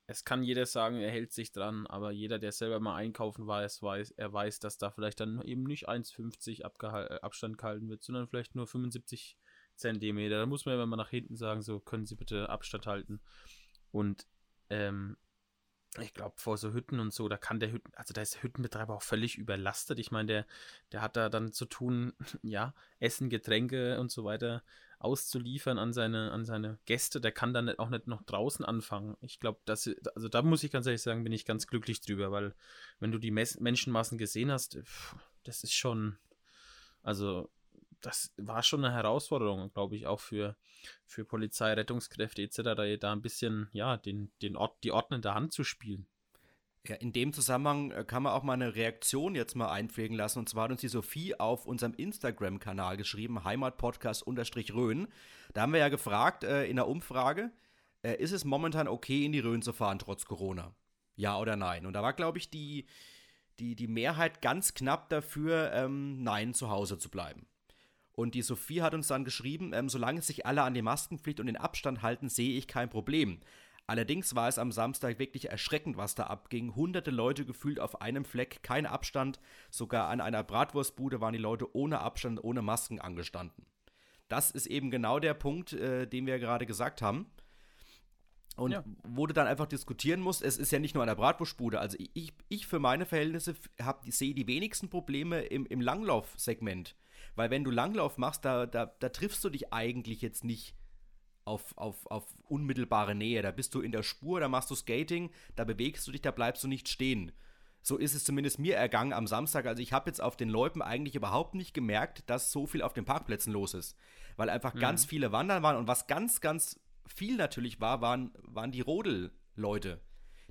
es kann jeder sagen, er hält sich dran, aber jeder, der selber mal einkaufen war, weiß, er weiß, dass da vielleicht dann eben nicht 1,50 Abgehal- äh, Abstand gehalten wird, sondern vielleicht nur 75 Zentimeter. Da muss man ja mal nach hinten sagen, so können Sie bitte Abstand halten. Und ähm, ich glaube, vor so Hütten und so, da kann der Hütten, also da ist der Hüttenbetreiber auch völlig überlastet. Ich meine, der, der hat da dann zu tun, ja, Essen, Getränke und so weiter auszuliefern an seine, an seine Gäste. Der kann dann auch nicht noch draußen anfangen. Ich glaube, das, also da muss ich ganz ehrlich sagen, bin ich ganz glücklich drüber, weil wenn du die Mes Menschenmassen gesehen hast, pff, das ist schon, also das war schon eine Herausforderung, glaube ich, auch für, für Polizei, Rettungskräfte etc., da, da ein bisschen, ja, den, den Ort, die ordnende Hand zu spielen. Ja, in dem Zusammenhang äh, kann man auch mal eine Reaktion jetzt mal einpflegen lassen. Und zwar hat uns die Sophie auf unserem Instagram-Kanal geschrieben, Heimatpodcast-Rhön. Da haben wir ja gefragt äh, in der Umfrage, äh, ist es momentan okay, in die Rhön zu fahren, trotz Corona? Ja oder nein? Und da war, glaube ich, die, die, die Mehrheit ganz knapp dafür, ähm, nein, zu Hause zu bleiben. Und die Sophie hat uns dann geschrieben, ähm, solange sich alle an die Maskenpflicht und den Abstand halten, sehe ich kein Problem. Allerdings war es am Samstag wirklich erschreckend, was da abging. Hunderte Leute gefühlt auf einem Fleck, kein Abstand. Sogar an einer Bratwurstbude waren die Leute ohne Abstand, ohne Masken angestanden. Das ist eben genau der Punkt, äh, den wir gerade gesagt haben. Und Ja. wo du dann einfach diskutieren musst, es ist ja nicht nur an der Bratwurstbude. Also ich, ich für meine Verhältnisse hab, sehe die wenigsten Probleme im, im Langlaufsegment. Weil wenn du Langlauf machst, da, da, da triffst du dich eigentlich jetzt nicht auf, auf, auf unmittelbare Nähe. Da bist du in der Spur, da machst du Skating, da bewegst du dich, da bleibst du nicht stehen. So ist es zumindest mir ergangen am Samstag. Also ich habe jetzt auf den Loipen eigentlich überhaupt nicht gemerkt, dass so viel auf den Parkplätzen los ist. Weil einfach ganz viele Wandern waren und was ganz, ganz viel natürlich war, waren, waren die Rodel-Leute.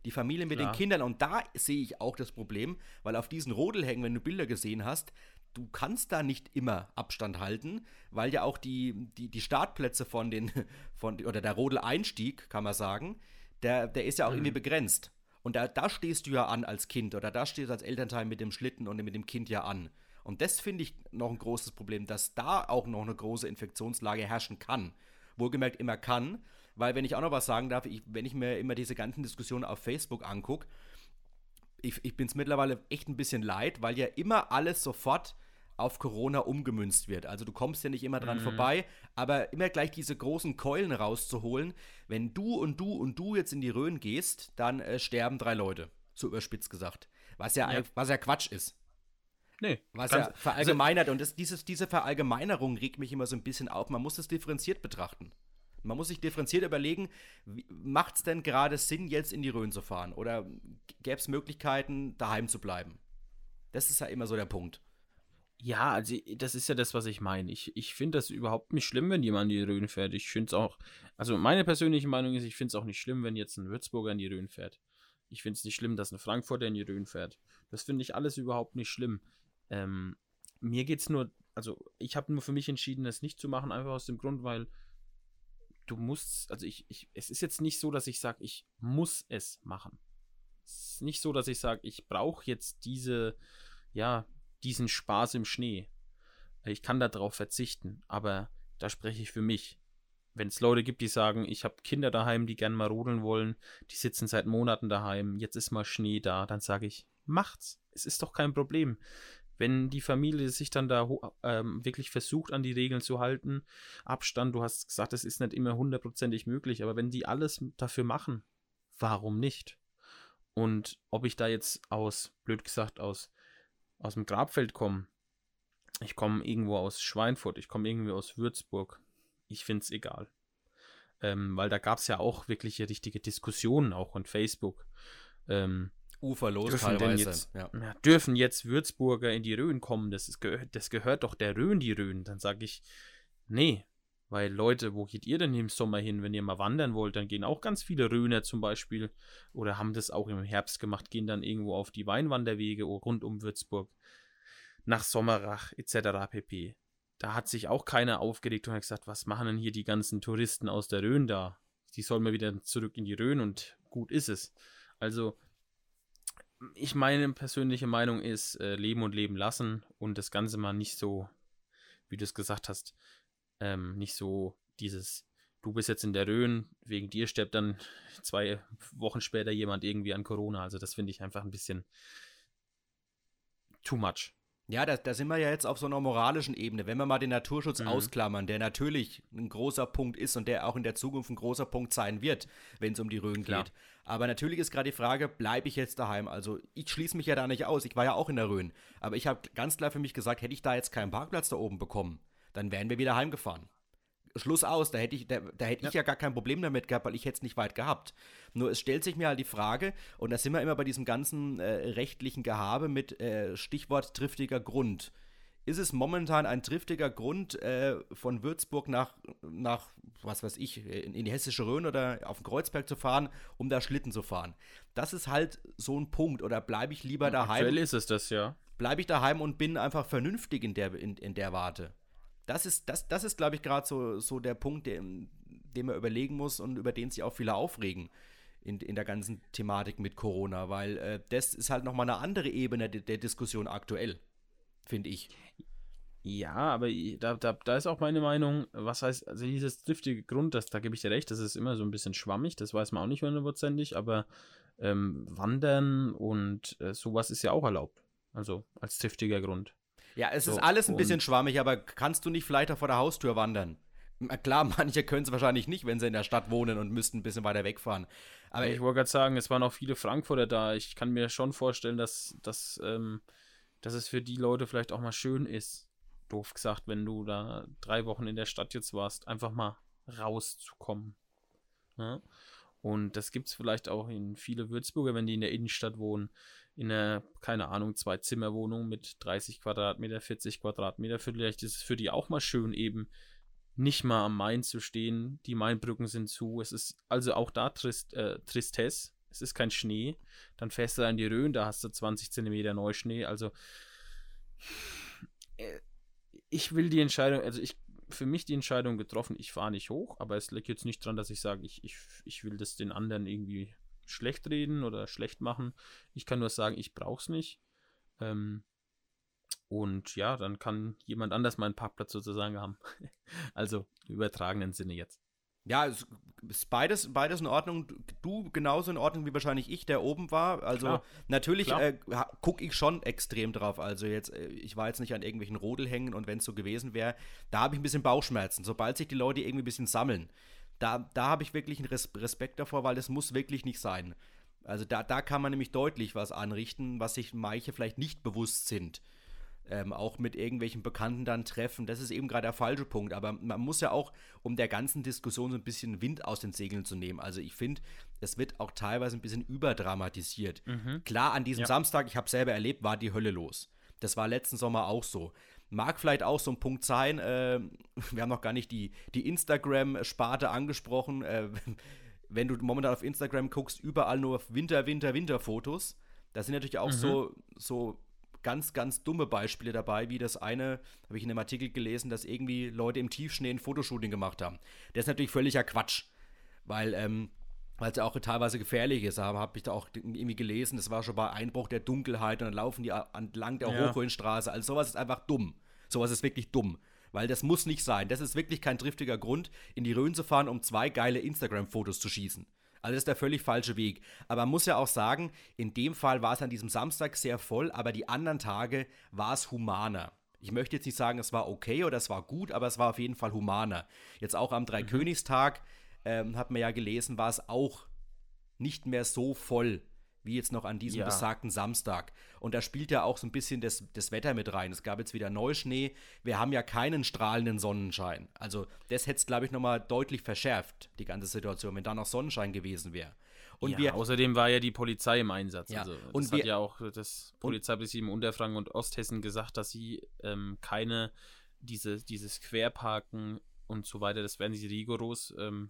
Die Familie mit Klar. den Kindern. Und da sehe ich auch das Problem, weil auf diesen Rodelhängen, wenn du Bilder gesehen hast, du kannst da nicht immer Abstand halten, weil ja auch die, die, die Startplätze von den, von, oder der Rodel-Einstieg, kann man sagen, der, der ist ja auch irgendwie begrenzt. Und da, da stehst du ja an als Kind oder da stehst du als Elternteil mit dem Schlitten und mit dem Kind ja an. Und das finde ich noch ein großes Problem, dass da auch noch eine große Infektionslage herrschen kann. Wohlgemerkt immer kann, weil wenn ich auch noch was sagen darf, ich, wenn ich mir immer diese ganzen Diskussionen auf Facebook angucke, ich, ich bin es mittlerweile echt ein bisschen leid, weil ja immer alles sofort auf Corona umgemünzt wird. Also du kommst ja nicht immer dran vorbei, aber immer gleich diese großen Keulen rauszuholen. Wenn du und du und du jetzt in die Rhön gehst, dann äh, sterben drei Leute, so überspitzt gesagt. Was ja, Ja. was ja Quatsch ist. Nee, Was ja verallgemeinert und das, dieses, diese Verallgemeinerung regt mich immer so ein bisschen auf. Man muss es differenziert betrachten. Man muss sich differenziert überlegen, macht es denn gerade Sinn, jetzt in die Rhön zu fahren? Oder gäbe es Möglichkeiten, daheim zu bleiben? Das ist ja immer so der Punkt. Ja, also das ist ja das, was ich meine. Ich, ich finde das überhaupt nicht schlimm, wenn jemand in die Rhön fährt. Ich finde es auch, also meine persönliche Meinung ist, ich finde es auch nicht schlimm, wenn jetzt ein Würzburger in die Rhön fährt. Ich finde es nicht schlimm, dass ein Frankfurter in die Rhön fährt. Das finde ich alles überhaupt nicht schlimm. Ähm, mir geht es nur, also ich habe nur für mich entschieden, das nicht zu machen, einfach aus dem Grund, weil du musst, also ich, ich es ist jetzt nicht so, dass ich sage, ich muss es machen. Es ist nicht so, dass ich sage, ich brauche jetzt diese, ja, diesen Spaß im Schnee. Ich kann darauf verzichten, aber da spreche ich für mich. Wenn es Leute gibt, die sagen, ich habe Kinder daheim, die gerne mal rodeln wollen, die sitzen seit Monaten daheim, jetzt ist mal Schnee da, dann sage ich, macht's. Es ist doch kein Problem. Wenn die Familie sich dann da ähm, wirklich versucht, an die Regeln zu halten, Abstand, du hast gesagt, es ist nicht immer hundertprozentig möglich, aber wenn die alles dafür machen, warum nicht? Und ob ich da jetzt aus, blöd gesagt, aus, aus dem Grabfeld komme, ich komme irgendwo aus Schweinfurt, ich komme irgendwie aus Würzburg, ich finde es egal. Ähm, weil da gab es ja auch wirkliche richtige Diskussionen auch on Facebook. Ähm, Uferlos dürfen teilweise. Jetzt, ja. Ja, dürfen jetzt Würzburger in die Rhön kommen? Das, ist, das gehört doch der Rhön, die Rhön. Dann sage ich, nee, weil Leute, wo geht ihr denn im Sommer hin, wenn ihr mal wandern wollt? Dann gehen auch ganz viele Rhöner zum Beispiel oder haben das auch im Herbst gemacht, gehen dann irgendwo auf die Weinwanderwege rund um Würzburg nach Sommerach etc. pp. Da hat sich auch keiner aufgeregt und hat gesagt, was machen denn hier die ganzen Touristen aus der Rhön da? Die sollen mal wieder zurück in die Rhön und gut ist es. Also, ich meine persönliche Meinung ist, äh, leben und leben lassen und das Ganze mal nicht so, wie du es gesagt hast, ähm, nicht so dieses, du bist jetzt in der Rhön, wegen dir stirbt dann zwei Wochen später jemand irgendwie an Corona. Also das finde ich einfach ein bisschen too much. Ja, da, da, sind wir ja jetzt auf so einer moralischen Ebene. Wenn wir mal den Naturschutz mhm. ausklammern, der natürlich ein großer Punkt ist und der auch in der Zukunft ein großer Punkt sein wird, wenn es um die Rhön Klar. geht. Aber natürlich ist gerade die Frage, bleibe ich jetzt daheim? Also ich schließe mich ja da nicht aus. Ich war ja auch in der Rhön. Aber ich habe ganz klar für mich gesagt, hätte ich da jetzt keinen Parkplatz da oben bekommen, dann wären wir wieder heimgefahren. Schluss aus, da hätte ich, da, da hätte ja. ich ja gar kein Problem damit gehabt, weil ich hätte es nicht weit gehabt. Nur es stellt sich mir halt die Frage, und da sind wir immer bei diesem ganzen äh, rechtlichen Gehabe mit äh, Stichwort triftiger Grund. Ist es momentan ein triftiger Grund, äh, von Würzburg nach, nach, was weiß ich, in, in die Hessische Rhön oder auf den Kreuzberg zu fahren, um da Schlitten zu fahren? Das ist halt so ein Punkt. Oder bleibe ich lieber daheim? Aktuell ist es das, ja. Bleibe ich daheim und bin einfach vernünftig in der, in, in der Warte? Das ist, das, das ist glaube ich, gerade so, so der Punkt, den, den man überlegen muss und über den sich auch viele aufregen in, in der ganzen Thematik mit Corona, weil äh, das ist halt nochmal eine andere Ebene der, der Diskussion aktuell, finde ich. Ja, aber da, da, da ist auch meine Meinung, was heißt, also dieses driftige Grund, das, da gebe ich dir recht, das ist immer so ein bisschen schwammig, das weiß man auch nicht hundertprozentig, aber ähm, Wandern und äh, sowas ist ja auch erlaubt. Also als triftiger Grund. Ja, es so, ist alles ein bisschen schwammig, aber kannst du nicht vielleicht auch vor der Haustür wandern? Klar, manche können es wahrscheinlich nicht, wenn sie in der Stadt wohnen und müssten ein bisschen weiter wegfahren. Aber ich wollte gerade sagen, es waren auch viele Frankfurter da. Ich kann mir schon vorstellen, dass, dass, ähm, dass es für die Leute vielleicht auch mal schön ist, doof gesagt, wenn du da drei Wochen in der Stadt jetzt warst, einfach mal rauszukommen. Ja? Und das gibt es vielleicht auch in viele Würzburger, wenn die in der Innenstadt wohnen, in einer, keine Ahnung, zwei Zimmerwohnung mit 30 Quadratmeter, 40 Quadratmeter. Vielleicht ist es für die auch mal schön, eben nicht mal am Main zu stehen. Die Mainbrücken sind zu. Es ist also auch da Trist, äh, Tristesse. Es ist kein Schnee. Dann fährst du da in die Rhön, da hast du 20 Zentimeter Neuschnee. Also äh, ich will die Entscheidung, also ich für mich die Entscheidung getroffen, ich fahre nicht hoch, aber es liegt jetzt nicht dran, dass ich sage, ich, ich, ich will das den anderen irgendwie schlecht reden oder schlecht machen. Ich kann nur sagen, ich brauche es nicht. Ähm, und ja, dann kann jemand anders meinen Parkplatz sozusagen haben. also im übertragenen Sinne jetzt. Ja, es ist beides, beides in Ordnung. Du genauso in Ordnung wie wahrscheinlich ich, der oben war. Also Klar. natürlich äh, gucke ich schon extrem drauf. Also jetzt, äh, ich war jetzt nicht an irgendwelchen Rodel hängen und wenn es so gewesen wäre, da habe ich ein bisschen Bauchschmerzen. Sobald sich die Leute irgendwie ein bisschen sammeln, da, da habe ich wirklich einen Respekt davor, weil das muss wirklich nicht sein. Also da, da kann man nämlich deutlich was anrichten, was sich manche vielleicht nicht bewusst sind. Ähm, auch mit irgendwelchen Bekannten dann treffen. Das ist eben gerade der falsche Punkt. Aber man muss ja auch, um der ganzen Diskussion so ein bisschen Wind aus den Segeln zu nehmen. Also ich finde, es wird auch teilweise ein bisschen überdramatisiert. Mhm. Klar, an diesem ja. Samstag, ich habe selber erlebt, war die Hölle los. Das war letzten Sommer auch so. Mag vielleicht auch so ein Punkt sein. Äh, wir haben noch gar nicht die, die Instagram-Sparte angesprochen. Äh, wenn du momentan auf Instagram guckst, überall nur Winter, Winter, Winter-Fotos. Da sind natürlich auch mhm. so, so ganz, ganz dumme Beispiele dabei, wie das eine, habe ich in einem Artikel gelesen, dass irgendwie Leute im Tiefschnee ein Fotoshooting gemacht haben. Das ist natürlich völliger Quatsch, weil ähm, weil es ja auch teilweise gefährlich ist. Aber habe ich da auch irgendwie gelesen, das war schon bei Einbruch der Dunkelheit und dann laufen die entlang der ja. Hochhöhenstraße. Also sowas ist einfach dumm. Sowas ist wirklich dumm. Weil das muss nicht sein. Das ist wirklich kein triftiger Grund, in die Rhön zu fahren, um zwei geile Instagram-Fotos zu schießen. Also das ist der völlig falsche Weg. Aber man muss ja auch sagen, in dem Fall war es an diesem Samstag sehr voll, aber die anderen Tage war es humaner. Ich möchte jetzt nicht sagen, es war okay oder es war gut, aber es war auf jeden Fall humaner. Jetzt auch am Dreikönigstag mhm ähm, hat man ja gelesen, war es auch nicht mehr so voll wie jetzt noch an diesem ja. besagten Samstag. Und da spielt ja auch so ein bisschen das, das Wetter mit rein. Es gab jetzt wieder Neuschnee. Wir haben ja keinen strahlenden Sonnenschein. Also das hätte es, glaube ich, nochmal deutlich verschärft, die ganze Situation, wenn da noch Sonnenschein gewesen wäre. Und ja, wir, außerdem war ja die Polizei im Einsatz. Ja, Also, das und hat wir- ja auch das Polizeipräsidium Unterfranken und Osthessen gesagt, dass sie ähm, keine, diese, dieses Querparken und so weiter, das werden sie rigoros, ähm,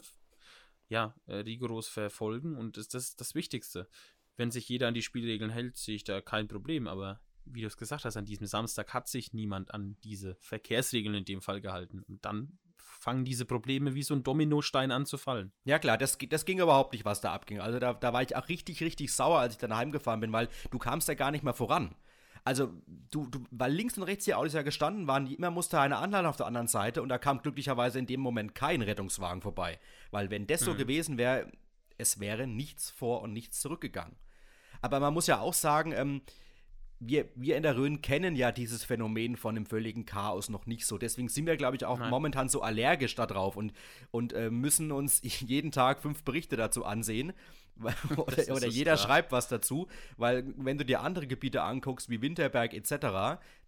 ja, äh, rigoros verfolgen und das, das ist das Wichtigste. Wenn sich jeder an die Spielregeln hält, sehe ich da kein Problem, aber wie du es gesagt hast, an diesem Samstag hat sich niemand an diese Verkehrsregeln in dem Fall gehalten. Und dann fangen diese Probleme wie so ein Dominostein an zu fallen. Ja klar, das, das ging überhaupt nicht, was da abging. Also da, da war ich auch richtig, richtig sauer, als ich dann heimgefahren bin, weil du kamst ja gar nicht mehr voran. Also du, du, weil links und rechts die Autos ja gestanden waren, immer musste eine anhalten auf der anderen Seite und da kam glücklicherweise in dem Moment kein Rettungswagen vorbei. Weil wenn das so Mhm. gewesen wäre, es wäre nichts vor und nichts zurückgegangen. Aber man muss ja auch sagen, ähm, wir, wir in der Rhön kennen ja dieses Phänomen von dem völligen Chaos noch nicht so. Deswegen sind wir, glaube ich, auch Nein. momentan so allergisch darauf und, und äh, müssen uns jeden Tag fünf Berichte dazu ansehen. Oder oder jeder klar. schreibt was dazu, weil wenn du dir andere Gebiete anguckst, wie Winterberg etc.,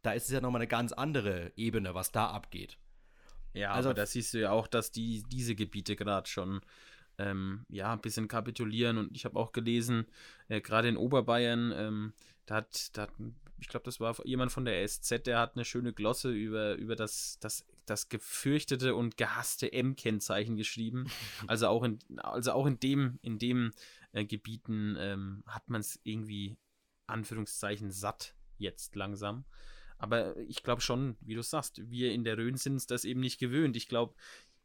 da ist es ja nochmal eine ganz andere Ebene, was da abgeht. Ja, Also- da siehst du ja auch, dass die, diese Gebiete gerade schon ähm, ja, ein bisschen kapitulieren. Und ich habe auch gelesen, äh, gerade in Oberbayern, ähm, da hat, da hat, ich glaube, das war jemand von der SZ, der hat eine schöne Glosse über, über das, das, das gefürchtete und gehasste M-Kennzeichen geschrieben. Also auch in, also auch in dem, in dem äh, Gebieten ähm, hat man es irgendwie, Anführungszeichen, satt jetzt langsam. Aber ich glaube schon, wie du sagst, wir in der Rhön sind uns das eben nicht gewöhnt. Ich glaube,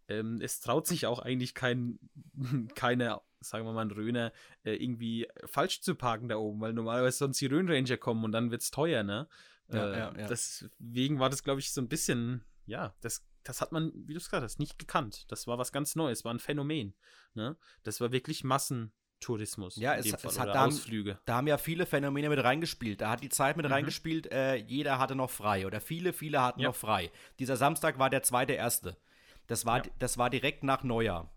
ähm, es traut sich auch eigentlich kein, keiner, sagen wir mal, ein Röner, äh, irgendwie falsch zu parken da oben, weil normalerweise sonst die Rhön-Ranger kommen und dann wird es teuer, ne? Ja, äh, ja, ja. Deswegen war das, glaube ich, so ein bisschen, ja, das, das hat man, wie du es gesagt hast, nicht gekannt. Das war was ganz Neues, war ein Phänomen. Ne? Das war wirklich Massentourismus. Ja, in es- es hat da- Ausflüge. Da haben ja viele Phänomene mit reingespielt. Da hat die Zeit mit Mhm. reingespielt, äh, jeder hatte noch frei oder viele, viele hatten Ja. noch frei. Dieser Samstag war der zweite erste. Das war, Ja. das war direkt nach Neujahr.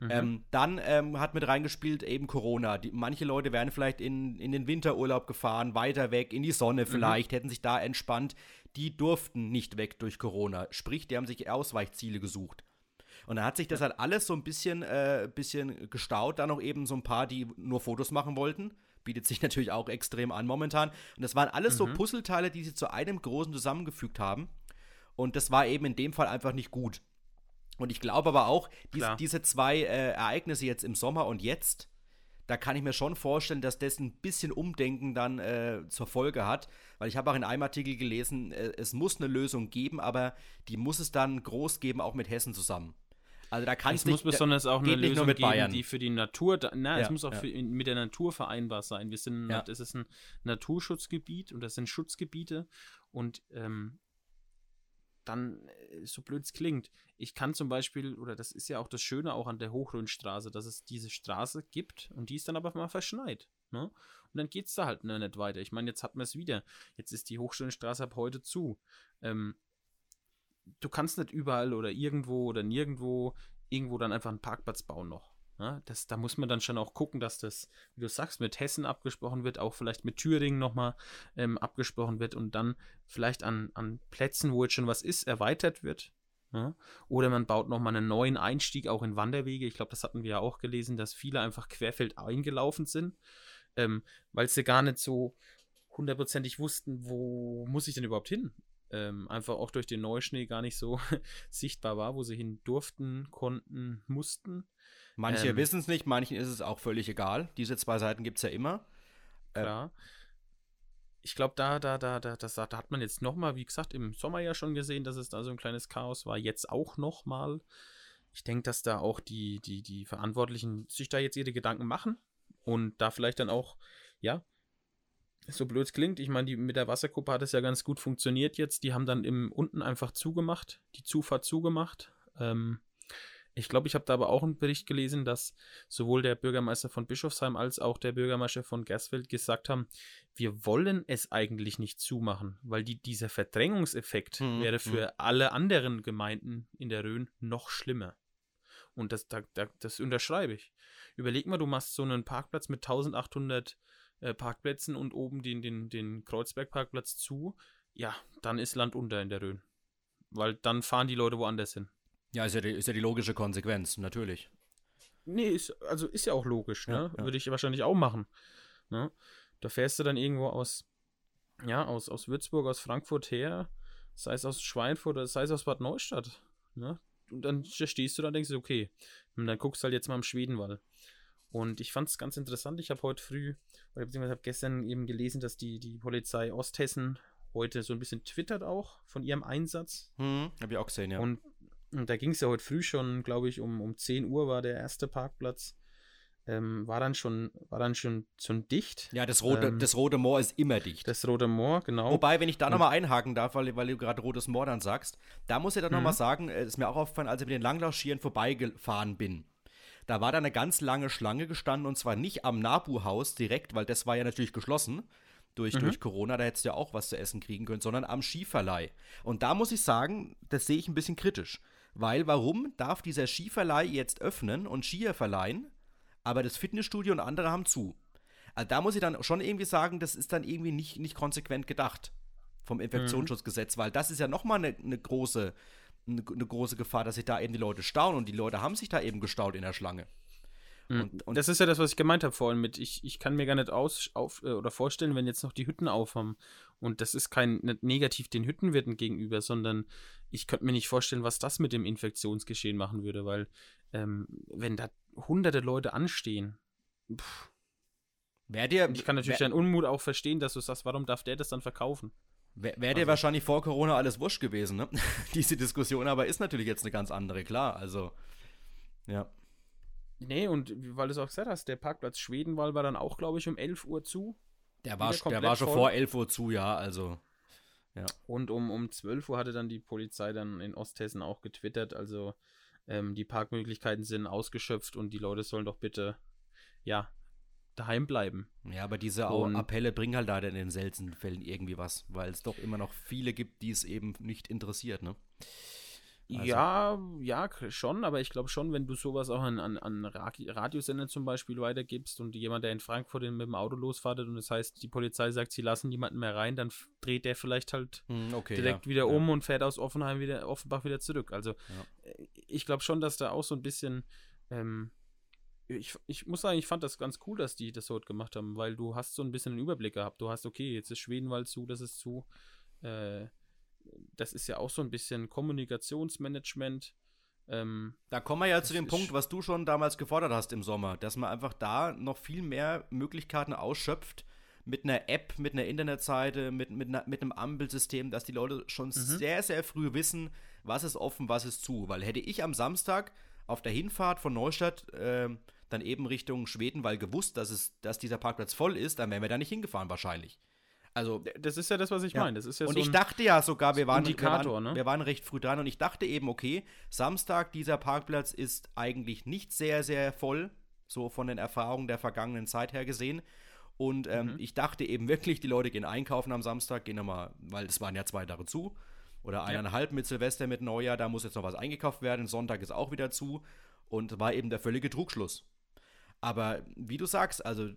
Mhm. Ähm, dann ähm, hat mit reingespielt eben Corona. Die, manche Leute wären vielleicht in, in den Winterurlaub gefahren, weiter weg, in die Sonne Mhm. vielleicht, hätten sich da entspannt. Die durften nicht weg durch Corona. Sprich, die haben sich Ausweichziele gesucht. Und dann hat sich das halt alles so ein bisschen, äh, bisschen gestaut. Dann noch eben so ein paar, die nur Fotos machen wollten. Bietet sich natürlich auch extrem an momentan. Und das waren alles so Puzzleteile, die sie zu einem großen zusammengefügt haben. Und das war eben in dem Fall einfach nicht gut. Und ich glaube aber auch, dies, diese zwei äh, Ereignisse jetzt im Sommer und jetzt, da kann ich mir schon vorstellen, dass das ein bisschen Umdenken dann äh, zur Folge hat. Weil ich habe auch in einem Artikel gelesen, äh, es muss eine Lösung geben, aber die muss es dann groß geben, auch mit Hessen zusammen. Also da kann es es muss besonders auch eine nicht Lösung mit geben, Bayern. die für die Natur, na, es Ja, muss auch ja. für, mit der Natur vereinbar sein. Wir sind, Ja. es ist ein Naturschutzgebiet und das sind Schutzgebiete und ähm, dann, äh, so blöd es klingt, ich kann zum Beispiel, oder das ist ja auch das Schöne auch an der Hochrhönstraße, dass es diese Straße gibt und die ist dann aber mal verschneit. Ne? Und dann geht es da halt ne, nicht weiter. Ich meine, jetzt hat man es wieder. Jetzt ist die Hochschulstraße ab heute zu. Ähm, du kannst nicht überall oder irgendwo oder nirgendwo irgendwo dann einfach einen Parkplatz bauen noch. Ja, das, da muss man dann schon auch gucken, dass das, wie du sagst, mit Hessen abgesprochen wird, auch vielleicht mit Thüringen nochmal ähm, abgesprochen wird und dann vielleicht an, an Plätzen, wo jetzt schon was ist, erweitert wird. Ja? Oder man baut nochmal einen neuen Einstieg auch in Wanderwege. Ich glaube, das hatten wir ja auch gelesen, dass viele einfach querfeld eingelaufen sind, ähm, weil sie gar nicht so hundertprozentig wussten, wo muss ich denn überhaupt hin? Ähm, einfach auch durch den Neuschnee gar nicht so sichtbar war, wo sie hin durften, konnten, mussten. Manche ähm, wissen es nicht, manchen ist es auch völlig egal. Diese zwei Seiten gibt es ja immer. Äh, Klar. Ich glaube, da, da, da, da, das, da hat man jetzt nochmal, wie gesagt, im Sommer ja schon gesehen, dass es da so ein kleines Chaos war. Jetzt auch nochmal. Ich denke, dass da auch die, die, die Verantwortlichen sich da jetzt ihre Gedanken machen und da vielleicht dann auch, ja, so blöd es klingt, ich meine, die mit der Wasserkuppe hat es ja ganz gut funktioniert jetzt. Die haben dann im unten einfach zugemacht, die Zufahrt zugemacht. Ähm, ich glaube, ich habe da aber auch einen Bericht gelesen, dass sowohl der Bürgermeister von Bischofsheim als auch der Bürgermeister von Gersfeld gesagt haben, wir wollen es eigentlich nicht zumachen, weil die, dieser Verdrängungseffekt Mhm, wäre für alle anderen Gemeinden in der Rhön noch schlimmer. Und das, da, da, das unterschreibe ich. Überleg mal, du machst so einen Parkplatz mit 1800 äh, Parkplätzen und oben den, den, den Kreuzbergparkplatz zu. Ja, dann ist Land unter in der Rhön. Weil dann fahren die Leute woanders hin. Ja, ist ja, die, ist ja die logische Konsequenz, natürlich. Nee, ist, also ist ja auch logisch, ne? Ja, ja. Würde ich wahrscheinlich auch machen. Ne? Da fährst du dann irgendwo aus, ja, aus, aus Würzburg, aus Frankfurt her, sei es aus Schweinfurt oder sei es aus Bad Neustadt. Ne? Und dann stehst du da und denkst du, okay, und dann guckst du halt jetzt mal am Schwedenwall. Und ich fand es ganz interessant. Ich habe heute früh, oder beziehungsweise habe gestern eben gelesen, dass die, die Polizei Osthessen heute so ein bisschen twittert auch von ihrem Einsatz. Hm, hab ich auch gesehen, ja. Und, und da ging es ja heute früh schon, glaube ich, um, um 10 Uhr war der erste Parkplatz. Ähm, war dann schon, war dann schon, schon dicht. ja, das rote, ähm, das rote Moor ist immer dicht. Das Rote Moor, genau. Wobei, wenn ich da nochmal einhaken darf, weil, weil du gerade Rotes Moor dann sagst, da muss ich dann nochmal Mhm. sagen, äh, ist mir auch aufgefallen, als ich mit den Langlaufschieren vorbeigefahren bin. Da war da eine ganz lange Schlange gestanden und zwar nicht am Nabu-Haus direkt, weil das war ja natürlich geschlossen durch, Mhm. durch Corona, da hättest du ja auch was zu essen kriegen können, sondern am Skiverleih. Und da muss ich sagen, das sehe ich ein bisschen kritisch. Weil warum darf dieser Skiverleih jetzt öffnen und Skier verleihen, aber das Fitnessstudio und andere haben zu? Also da muss ich dann schon irgendwie sagen, das ist dann irgendwie nicht, nicht konsequent gedacht vom Infektionsschutzgesetz, weil das ist ja nochmal eine, eine große eine, eine große Gefahr, dass sich da eben die Leute staunen und die Leute haben sich da eben gestaut in der Schlange. Mhm. Und, und das ist ja das, was ich gemeint habe vorhin mit, ich, ich kann mir gar nicht aus, auf, äh, oder vorstellen, wenn jetzt noch die Hütten aufhaben. Und das ist kein nicht negativ den Hüttenwirten gegenüber, sondern ich könnte mir nicht vorstellen, was das mit dem Infektionsgeschehen machen würde, weil ähm, wenn da hunderte Leute anstehen, pff, wär dir, ich kann natürlich wär, deinen Unmut auch verstehen, dass du sagst, warum darf der das dann verkaufen? wär, wär dir also- wahrscheinlich vor Corona alles wurscht gewesen, ne? Diese Diskussion, aber ist natürlich jetzt eine ganz andere, klar. Also, ja. Nee, und weil du es auch gesagt hast, der Parkplatz Schwedenwall war dann auch, glaube ich, um 11 Uhr zu. Der war, der war schon voll. vor 11 Uhr zu, ja, also. Und um, um 12 Uhr hatte dann die Polizei dann in Osthessen auch getwittert, also ähm, die Parkmöglichkeiten sind ausgeschöpft und die Leute sollen doch bitte, ja, daheim bleiben. Ja, aber diese Und- Appelle bringen halt leider in den seltensten Fällen irgendwie was, weil es doch immer noch viele gibt, die es eben nicht interessiert, ne? Also- Ja, ja, schon, aber ich glaube schon, wenn du sowas auch an, an, an Ra- Radiosender zum Beispiel weitergibst und jemand, der in Frankfurt mit dem Auto losfahrt und das heißt, die Polizei sagt, sie lassen niemanden mehr rein, dann dreht der vielleicht halt Hm, okay. direkt ja, wieder ja. um und fährt aus Offenheim wieder, Offenbach wieder zurück. Also äh, ich glaube schon, dass da auch so ein bisschen, ähm, ich, ich muss sagen, ich fand das ganz cool, dass die das so gemacht haben, weil du hast so ein bisschen einen Überblick gehabt. Du hast, okay, jetzt ist Schwedenwald zu, das ist zu. Äh, das ist ja auch so ein bisschen Kommunikationsmanagement. Ähm, Da kommen wir ja zu dem Punkt, was du schon damals gefordert hast im Sommer, dass man einfach da noch viel mehr Möglichkeiten ausschöpft mit einer App, mit einer Internetseite, mit, mit, einer, mit einem Ampelsystem, dass die Leute schon sehr, sehr früh wissen, was ist offen, was ist zu. Weil hätte ich am Samstag auf der Hinfahrt von Neustadt ähm, dann eben Richtung Schwedenwald gewusst, dass, es, dass dieser Parkplatz voll ist, dann wären wir da nicht hingefahren wahrscheinlich. Also das ist ja das, was ich ja. meine. Das ist ja und so ich dachte ja sogar, wir waren, Indikator, wir, waren, ne? wir waren recht früh dran und ich dachte eben, okay, Samstag, dieser Parkplatz ist eigentlich nicht sehr, sehr voll, so von den Erfahrungen der vergangenen Zeit her gesehen. Und ähm, Mhm. ich dachte eben wirklich, die Leute gehen einkaufen am Samstag, gehen nochmal, weil es waren ja zwei Tage zu. Oder eineinhalb mit Silvester, mit Neujahr, da muss jetzt noch was eingekauft werden. Sonntag ist auch wieder zu. Und war eben der völlige Trugschluss. Aber wie du sagst, also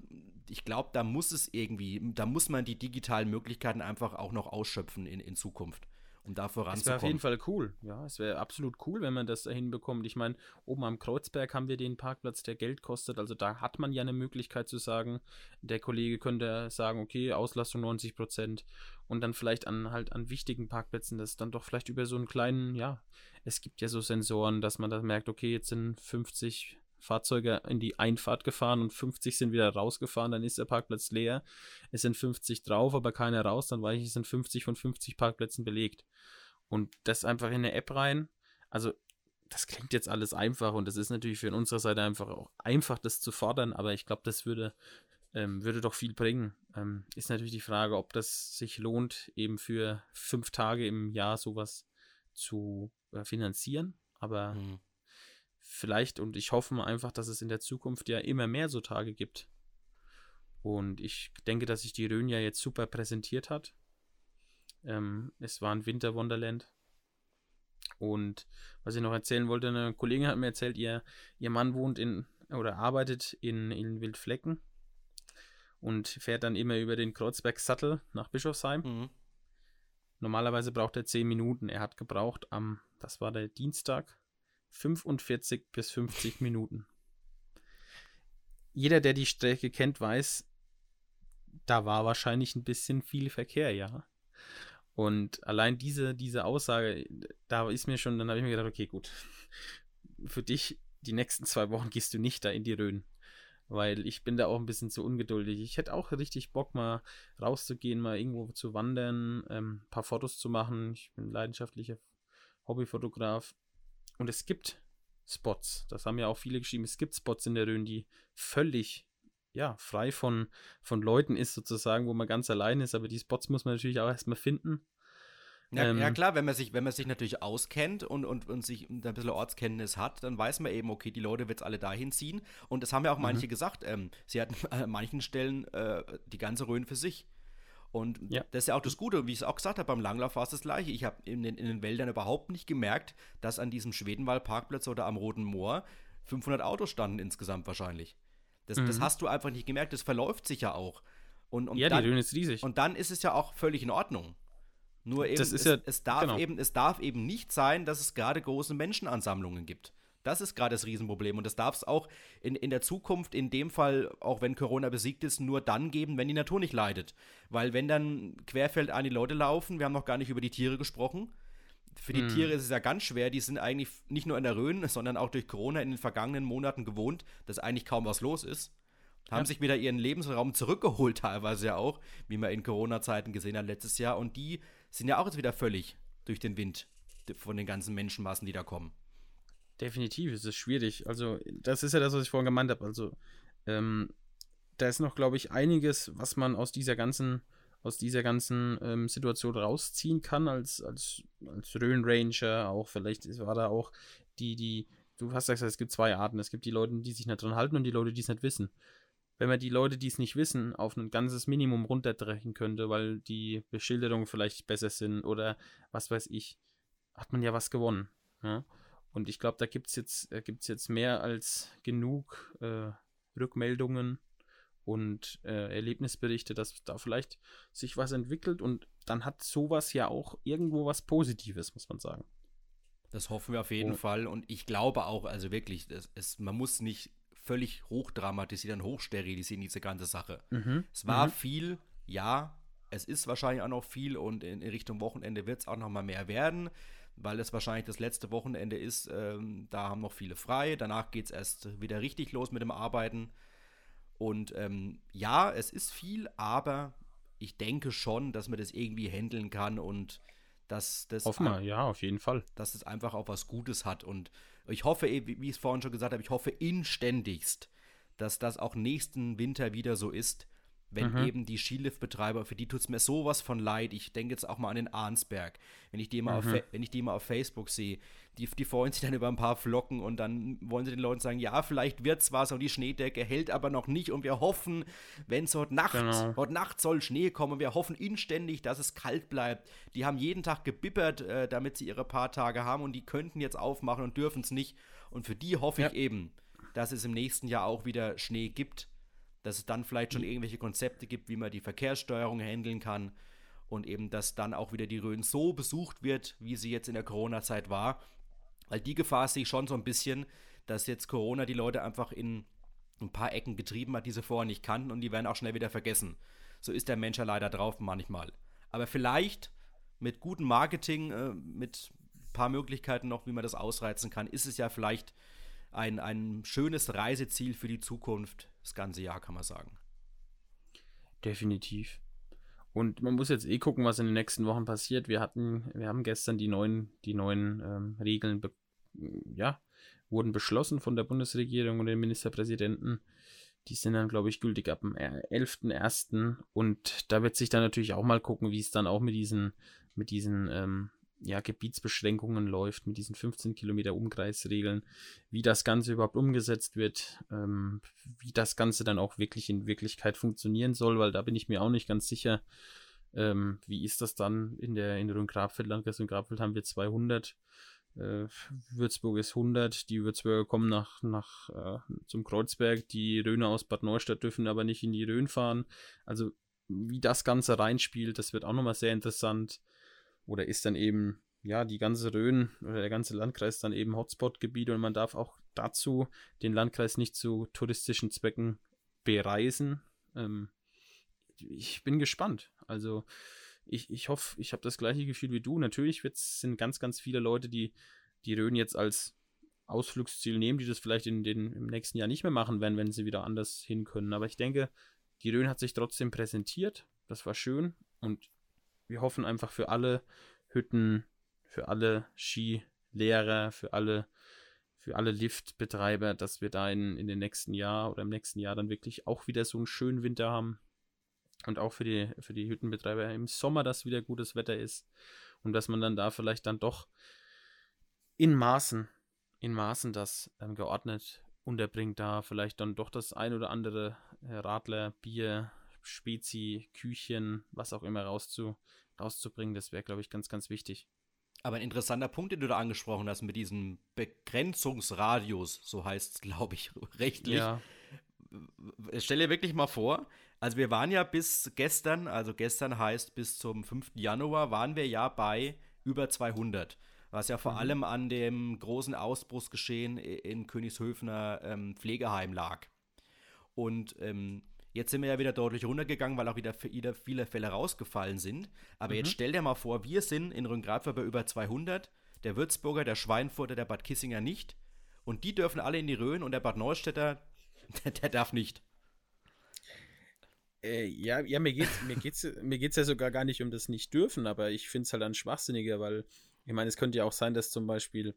ich glaube, da muss es irgendwie, da muss man die digitalen Möglichkeiten einfach auch noch ausschöpfen in, in Zukunft, um da Es wäre auf voranzukommen. jeden Fall cool. Ja, es wäre absolut cool, wenn man das da hinbekommt. Ich meine, oben am Kreuzberg haben wir den Parkplatz, der Geld kostet. Also da hat man ja eine Möglichkeit zu sagen, der Kollege könnte sagen, okay, Auslastung 90 Prozent. Und dann vielleicht an halt an wichtigen Parkplätzen, das dann doch vielleicht über so einen kleinen, ja, es gibt ja so Sensoren, dass man da merkt, okay, jetzt sind 50 Fahrzeuge in die Einfahrt gefahren und 50 sind wieder rausgefahren, dann ist der Parkplatz leer. Es sind 50 drauf, aber keiner raus, dann weiß ich, es sind 50 von 50 Parkplätzen belegt. Und das einfach in eine App rein. Also, das klingt jetzt alles einfach und das ist natürlich für unsere Seite einfach auch einfach, das zu fordern, aber ich glaube, das würde, ähm, würde doch viel bringen. Ähm, ist natürlich die Frage, ob das sich lohnt, eben für fünf Tage im Jahr sowas zu äh, finanzieren. Aber Mhm. Vielleicht und ich hoffe mal einfach, dass es in der Zukunft ja immer mehr so Tage gibt. Und ich denke, dass sich die Rhön ja jetzt super präsentiert hat. Ähm, es war ein Winter Wonderland. Und was ich noch erzählen wollte, eine Kollegin hat mir erzählt, ihr, ihr Mann wohnt in oder arbeitet in, in Wildflecken und fährt dann immer über den Kreuzberg-Sattel nach Bischofsheim. Mhm. Normalerweise braucht er 10 Minuten. Er hat gebraucht am, das war der Dienstag, 45 bis 50 Minuten. jeder, der die Strecke kennt, weiß, da war wahrscheinlich ein bisschen viel Verkehr, ja. Und allein diese, diese Aussage, da ist mir schon, dann habe ich mir gedacht, okay, gut, für dich, die nächsten zwei Wochen gehst du nicht da in die Rhön. Weil ich bin da auch ein bisschen zu ungeduldig. Ich hätte auch richtig Bock, mal rauszugehen, mal irgendwo zu wandern, ähm, ein paar Fotos zu machen. Ich bin leidenschaftlicher Hobbyfotograf. Und es gibt Spots, das haben ja auch viele geschrieben, es gibt Spots in der Rhön, die völlig ja, frei von, von Leuten ist, sozusagen, wo man ganz allein ist. Aber die Spots muss man natürlich auch erstmal finden. Ja, ähm, ja, klar, wenn man sich, wenn man sich natürlich auskennt und, und, und sich ein bisschen Ortskenntnis hat, dann weiß man eben, okay, die Leute wird es alle dahin ziehen. Und das haben ja auch manche mhm. gesagt, ähm, sie hatten an manchen Stellen äh, die ganze Rhön für sich. Und ja. das ist ja auch das Gute, wie ich es auch gesagt habe, beim Langlauf war es das gleiche. Ich habe in den, in den Wäldern überhaupt nicht gemerkt, dass an diesem Schwedenwald-Parkplatz oder am Roten Moor 500 Autos standen insgesamt wahrscheinlich. Das, mhm. das hast du einfach nicht gemerkt, das verläuft sich ja auch. Und, und ja, dann, die Rhön ist riesig. Und dann ist es ja auch völlig in Ordnung. Nur eben, es, ja, es, darf genau. eben, es darf eben nicht sein, dass es gerade große Menschenansammlungen gibt. Das ist gerade das Riesenproblem. Und das darf es auch in, in der Zukunft, in dem Fall, auch wenn Corona besiegt ist, nur dann geben, wenn die Natur nicht leidet. Weil wenn dann querfeld die Leute laufen, wir haben noch gar nicht über die Tiere gesprochen. Für die hm. Tiere ist es ja ganz schwer. Die sind eigentlich nicht nur in der Rhön, sondern auch durch Corona in den vergangenen Monaten gewohnt, dass eigentlich kaum was los ist. Haben ja. sich wieder ihren Lebensraum zurückgeholt, teilweise ja auch, wie man in Corona-Zeiten gesehen hat letztes Jahr. Und die sind ja auch jetzt wieder völlig durch den Wind von den ganzen Menschenmassen, die da kommen. Definitiv, es ist schwierig. Also, das ist ja das, was ich vorhin gemeint habe. Also, ähm, da ist noch, glaube ich, einiges, was man aus dieser ganzen, aus dieser ganzen ähm, Situation rausziehen kann, als, als, als Rhön auch vielleicht war da auch die, die, du hast gesagt, es gibt zwei Arten. Es gibt die Leute, die sich nicht dran halten und die Leute, die es nicht wissen. Wenn man die Leute, die es nicht wissen, auf ein ganzes Minimum runterdrehen könnte, weil die Beschilderungen vielleicht besser sind oder was weiß ich, hat man ja was gewonnen. Ja? Und ich glaube, da gibt es jetzt, äh, gibt's jetzt mehr als genug äh, Rückmeldungen und äh, Erlebnisberichte, dass da vielleicht sich was entwickelt und dann hat sowas ja auch irgendwo was Positives, muss man sagen. Das hoffen wir auf jeden oh. Fall und ich glaube auch, also wirklich, das, es, man muss nicht völlig hochdramatisieren, hochsterilisieren, diese ganze Sache. Mhm. Es war mhm. viel, ja, es ist wahrscheinlich auch noch viel und in, in Richtung Wochenende wird es auch noch mal mehr werden weil es wahrscheinlich das letzte Wochenende ist. Ähm, da haben noch viele frei. Danach geht es erst wieder richtig los mit dem Arbeiten. Und ähm, ja, es ist viel, aber ich denke schon, dass man das irgendwie handeln kann und dass das. Hoffen wir, ja, auf jeden Fall. Dass es einfach auch was Gutes hat. Und ich hoffe, wie ich es vorhin schon gesagt habe, ich hoffe inständigst, dass das auch nächsten Winter wieder so ist, wenn mhm. eben die Skiliftbetreiber, für die tut es mir sowas von leid. Ich denke jetzt auch mal an den Arnsberg. Wenn ich die mal, mhm. auf, wenn ich die mal auf Facebook sehe, die, die freuen sich dann über ein paar Flocken und dann wollen sie den Leuten sagen, ja, vielleicht wird's was und die Schneedecke hält aber noch nicht und wir hoffen, wenn es heute Nacht, genau. heute Nacht soll Schnee kommen, wir hoffen inständig, dass es kalt bleibt. Die haben jeden Tag gebippert, äh, damit sie ihre paar Tage haben und die könnten jetzt aufmachen und dürfen es nicht. Und für die hoffe ja. ich eben, dass es im nächsten Jahr auch wieder Schnee gibt dass es dann vielleicht schon irgendwelche Konzepte gibt, wie man die Verkehrssteuerung handeln kann und eben, dass dann auch wieder die Rhön so besucht wird, wie sie jetzt in der Corona-Zeit war. Weil die Gefahr sehe ich schon so ein bisschen, dass jetzt Corona die Leute einfach in ein paar Ecken getrieben hat, die sie vorher nicht kannten und die werden auch schnell wieder vergessen. So ist der Mensch ja leider drauf manchmal. Aber vielleicht mit gutem Marketing, äh, mit ein paar Möglichkeiten noch, wie man das ausreizen kann, ist es ja vielleicht ein, ein schönes Reiseziel für die Zukunft, das ganze Jahr, kann man sagen. Definitiv. Und man muss jetzt eh gucken, was in den nächsten Wochen passiert. Wir hatten, wir haben gestern die neuen, die neuen ähm, Regeln, ja, wurden beschlossen von der Bundesregierung und den Ministerpräsidenten. Die sind dann, glaube ich, gültig ab dem 11.01. Und da wird sich dann natürlich auch mal gucken, wie es dann auch mit diesen, mit diesen ähm, ja, Gebietsbeschränkungen läuft, mit diesen 15 Kilometer Umkreisregeln, wie das Ganze überhaupt umgesetzt wird, ähm, wie das Ganze dann auch wirklich in Wirklichkeit funktionieren soll, weil da bin ich mir auch nicht ganz sicher, ähm, wie ist das dann in der in Rhön-Grabfeld, Landkreis Rhön-Grabfeld haben wir 200, äh, Würzburg ist 100, die Würzburger kommen nach, nach äh, zum Kreuzberg, die Rhöner aus Bad Neustadt dürfen aber nicht in die Rhön fahren, also wie das Ganze reinspielt, das wird auch nochmal sehr interessant. Oder ist dann eben, ja, die ganze Rhön oder der ganze Landkreis dann eben Hotspot-Gebiet und man darf auch dazu den Landkreis nicht zu touristischen Zwecken bereisen. Ähm, ich bin gespannt. Also ich, ich hoffe, ich habe das gleiche Gefühl wie du. Natürlich sind ganz, ganz viele Leute, die die Rhön jetzt als Ausflugsziel nehmen, die das vielleicht in den, im nächsten Jahr nicht mehr machen werden, wenn sie wieder anders hin können. Aber ich denke, die Rhön hat sich trotzdem präsentiert. Das war schön. Und wir hoffen einfach für alle Hütten, für alle Skilehrer, für alle, für alle Liftbetreiber, dass wir da in, in den nächsten Jahr oder im nächsten Jahr dann wirklich auch wieder so einen schönen Winter haben. Und auch für die, für die Hüttenbetreiber im Sommer, dass wieder gutes Wetter ist. Und dass man dann da vielleicht dann doch in Maßen, in Maßen das ähm, geordnet unterbringt, da vielleicht dann doch das ein oder andere äh, Radler, Bier, Spezi, Küchen, was auch immer rauszu, rauszubringen. Das wäre, glaube ich, ganz, ganz wichtig. Aber ein interessanter Punkt, den du da angesprochen hast, mit diesem Begrenzungsradius, so heißt es, glaube ich, rechtlich. Ja. Stell dir wirklich mal vor, also wir waren ja bis gestern, also gestern heißt bis zum 5. Januar, waren wir ja bei über 200 was ja vor mhm. allem an dem großen Ausbruchsgeschehen in Königshöfener ähm, Pflegeheim lag. Und ähm, Jetzt sind wir ja wieder deutlich runtergegangen, weil auch wieder viele Fälle rausgefallen sind. Aber mhm. jetzt stell dir mal vor, wir sind in Rhön-Grabfeld bei über 200, der Würzburger, der Schweinfurter, der Bad Kissinger nicht. Und die dürfen alle in die Rhön und der Bad Neustädter, der, der darf nicht. Äh, ja, ja, mir geht's, mir geht's, mir geht's ja sogar gar nicht um das nicht dürfen, aber ich finde es halt dann schwachsinniger, weil ich meine, es könnte ja auch sein, dass zum Beispiel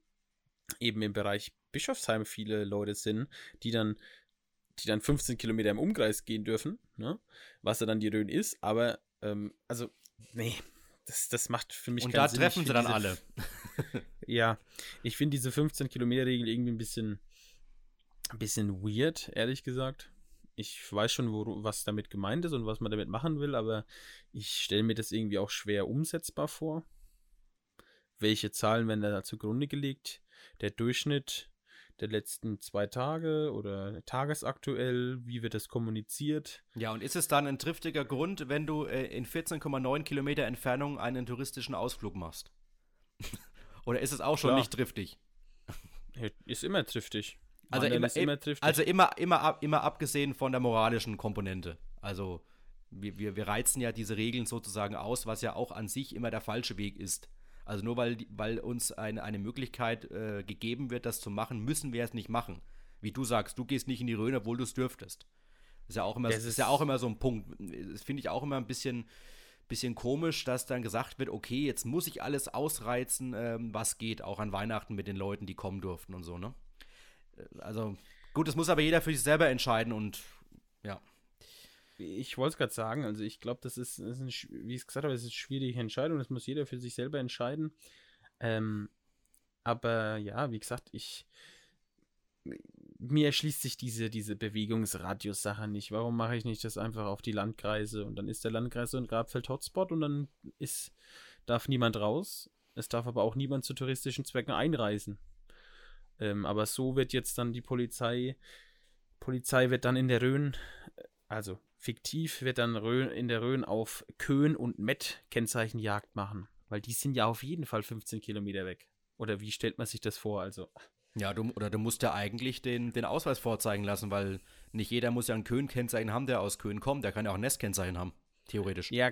eben im Bereich Bischofsheim viele Leute sind, die dann die dann 15 Kilometer im Umkreis gehen dürfen, ne? was ja dann die Rhön ist, aber ähm, also, nee, das, das macht für mich Und keinen Sinn. Und da treffen sie dann alle. ja, ich finde diese 15 Kilometer Regel irgendwie ein bisschen, ein bisschen weird, ehrlich gesagt. Ich weiß schon, wo, was damit gemeint ist und was man damit machen will, aber ich stelle mir das irgendwie auch schwer umsetzbar vor. Welche Zahlen werden da zugrunde gelegt? Der Durchschnitt der letzten zwei Tage oder tagesaktuell? Wie wird das kommuniziert? Ja, und ist es dann ein triftiger Grund, wenn du äh, in 14,9 Kilometer Entfernung einen touristischen Ausflug machst? oder ist es auch schon Klar. nicht triftig? Ist immer triftig. Also immer, immer triftig. also immer, immer, immer abgesehen von der moralischen Komponente. Also wir, wir, wir reizen ja diese Regeln sozusagen aus, was ja auch an sich immer der falsche Weg ist. Also nur weil, weil uns eine, eine Möglichkeit äh, gegeben wird, das zu machen, müssen wir es nicht machen. Wie du sagst, du gehst nicht in die Rhön, obwohl du es dürftest. Das ist ja auch immer, das ist ja auch immer so ein Punkt. Das finde ich auch immer ein bisschen, bisschen komisch, dass dann gesagt wird, okay, jetzt muss ich alles ausreizen, ähm, was geht, auch an Weihnachten mit den Leuten, die kommen durften und so, ne? Äh, also, gut, das muss aber jeder für sich selber entscheiden und ja ich wollte es gerade sagen, also ich glaube, das ist, ist eine, wie ich es gesagt habe, es ist eine schwierige Entscheidung, das muss jeder für sich selber entscheiden. Ähm, aber ja, wie gesagt, ich mir erschließt sich diese, diese Bewegungsradius-Sache nicht. Warum mache ich nicht das einfach auf die Landkreise und dann ist der Landkreis so ein Grabfeld Hotspot und dann ist, darf niemand raus. Es darf aber auch niemand zu touristischen Zwecken einreisen. Ähm, aber so wird jetzt dann die Polizei, Polizei wird dann in der Rhön, also Fiktiv wird dann in der Rhön auf Köhn und Met Kennzeichenjagd machen, weil die sind ja auf jeden Fall 15 Kilometer weg. Oder wie stellt man sich das vor? Also. Ja, du, oder du musst ja eigentlich den, den Ausweis vorzeigen lassen, weil nicht jeder muss ja ein Köhn-Kennzeichen haben, der aus Köhn kommt. Der kann ja auch ein Nest-Kennzeichen haben, theoretisch. Ja,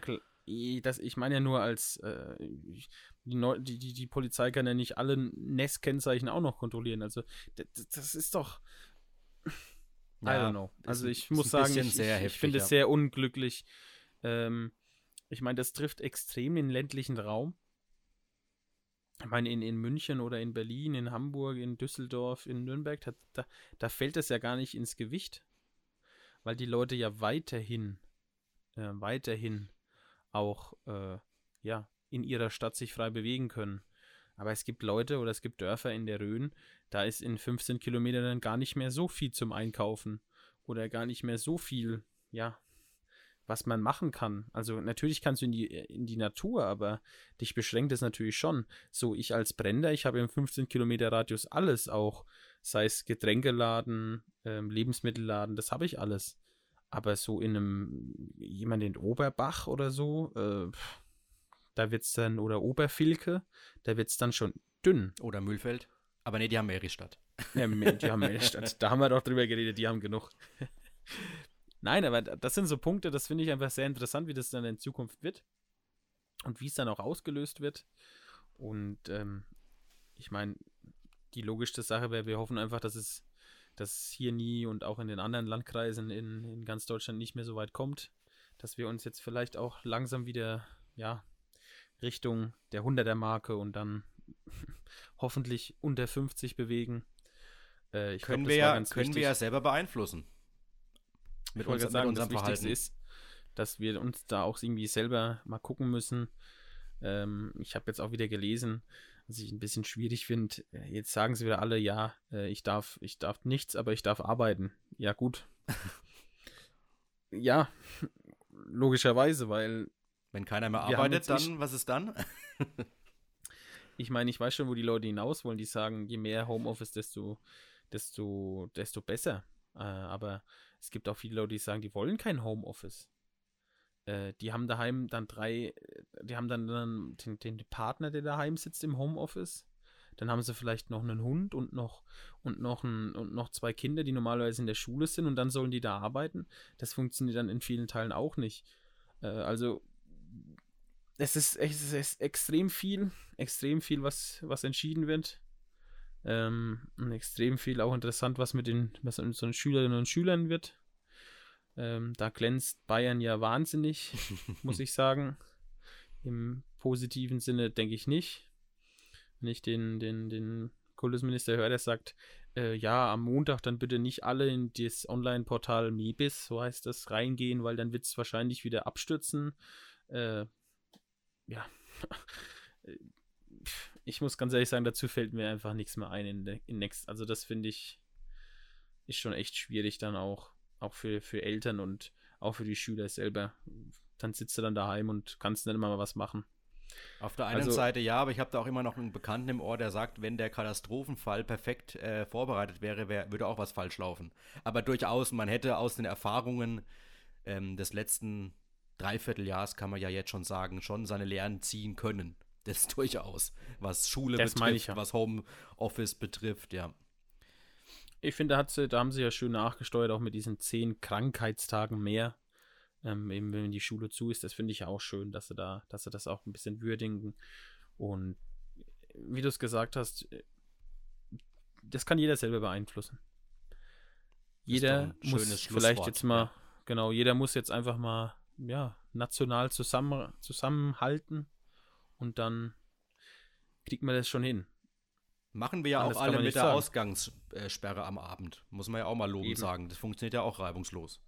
das, ich meine ja nur als äh, die, die, die, Polizei kann ja nicht alle Nest-Kennzeichen auch noch kontrollieren. Also das, das ist doch I don't know. Also ich muss sagen, ich, ich, ich finde es sehr unglücklich. Ähm, ich meine, das trifft extrem den ländlichen Raum. Ich meine, in, in München oder in Berlin, in Hamburg, in Düsseldorf, in Nürnberg, da, da, da fällt das ja gar nicht ins Gewicht. Weil die Leute ja weiterhin, äh, weiterhin auch, äh, ja, in ihrer Stadt sich frei bewegen können. Aber es gibt Leute oder es gibt Dörfer in der Rhön, da ist in 15 Kilometern dann gar nicht mehr so viel zum Einkaufen oder gar nicht mehr so viel, ja, was man machen kann. Also natürlich kannst du in die, in die Natur, aber dich beschränkt es natürlich schon. So, ich als Bränder, ich habe im 15 Kilometer Radius alles auch, sei es Getränkeladen, ähm, Lebensmittelladen, das habe ich alles. Aber so in einem, jemand in Oberbach oder so, äh, da wird es dann, oder Oberfilke, da wird es dann schon dünn. Oder Müllfeld. Aber nee, die haben Meristadt. Ja, die haben Meristadt. Da haben wir doch drüber geredet, die haben genug. Nein, aber das sind so Punkte, das finde ich einfach sehr interessant, wie das dann in Zukunft wird und wie es dann auch ausgelöst wird. Und ähm, ich meine, die logischste Sache wäre, wir hoffen einfach, dass es, dass hier nie und auch in den anderen Landkreisen in, in ganz Deutschland nicht mehr so weit kommt, dass wir uns jetzt vielleicht auch langsam wieder, ja, Richtung der 100er Marke und dann hoffentlich unter 50 bewegen. Äh, können glaub, wir, ja, können wir ja selber beeinflussen. Mit, uns, sagen, mit unserem das Verhalten. ist, dass wir uns da auch irgendwie selber mal gucken müssen. Ähm, ich habe jetzt auch wieder gelesen, was ich ein bisschen schwierig finde. Jetzt sagen sie wieder alle, ja, äh, ich darf, ich darf nichts, aber ich darf arbeiten. Ja, gut. ja, logischerweise, weil. Wenn keiner mehr arbeitet, dann, was ist dann? ich meine, ich weiß schon, wo die Leute hinaus wollen. Die sagen, je mehr Homeoffice, desto, desto, desto besser. Äh, aber es gibt auch viele Leute, die sagen, die wollen kein Homeoffice. Äh, die haben daheim dann drei, die haben dann, dann den, den, Partner, der daheim sitzt im Homeoffice. Dann haben sie vielleicht noch einen Hund und noch und noch ein, und noch zwei Kinder, die normalerweise in der Schule sind und dann sollen die da arbeiten. Das funktioniert dann in vielen Teilen auch nicht. Äh, also es ist, es ist extrem viel, extrem viel, was, was entschieden wird. Ähm, und extrem viel auch interessant, was mit den, was mit unseren Schülerinnen und Schülern wird. Ähm, da glänzt Bayern ja wahnsinnig, muss ich sagen. Im positiven Sinne denke ich nicht. Wenn ich den, den, den Kultusminister höre, der sagt, äh, ja, am Montag dann bitte nicht alle in das Online-Portal Mebis, so heißt das, reingehen, weil dann wird es wahrscheinlich wieder abstürzen. Äh, ja. ich muss ganz ehrlich sagen, dazu fällt mir einfach nichts mehr ein in, in Next. Also das finde ich ist schon echt schwierig dann auch, auch für, für Eltern und auch für die Schüler selber. Dann sitzt du dann daheim und kannst nicht immer mal was machen. Auf der einen also, Seite ja, aber ich habe da auch immer noch einen Bekannten im Ohr, der sagt, wenn der Katastrophenfall perfekt äh, vorbereitet wäre, wär, würde auch was falsch laufen. Aber durchaus, man hätte aus den Erfahrungen ähm, des letzten Dreivierteljahres, kann man ja jetzt schon sagen, schon seine Lehren ziehen können. Das durchaus, was Schule das betrifft, ja. was Homeoffice betrifft, ja. Ich finde, da, sie, da haben sie ja schön nachgesteuert, auch mit diesen zehn Krankheitstagen mehr. Ähm, eben wenn die Schule zu ist, das finde ich ja auch schön, dass sie da, dass sie das auch ein bisschen würdigen. Und wie du es gesagt hast, das kann jeder selber beeinflussen. Jeder muss vielleicht jetzt mal, ja. genau, jeder muss jetzt einfach mal, ja, national zusammen, zusammenhalten und dann kriegt man das schon hin. Machen wir ja Anders auch alle mit der sagen. Ausgangssperre am Abend. Muss man ja auch mal lobend sagen. Das funktioniert ja auch reibungslos.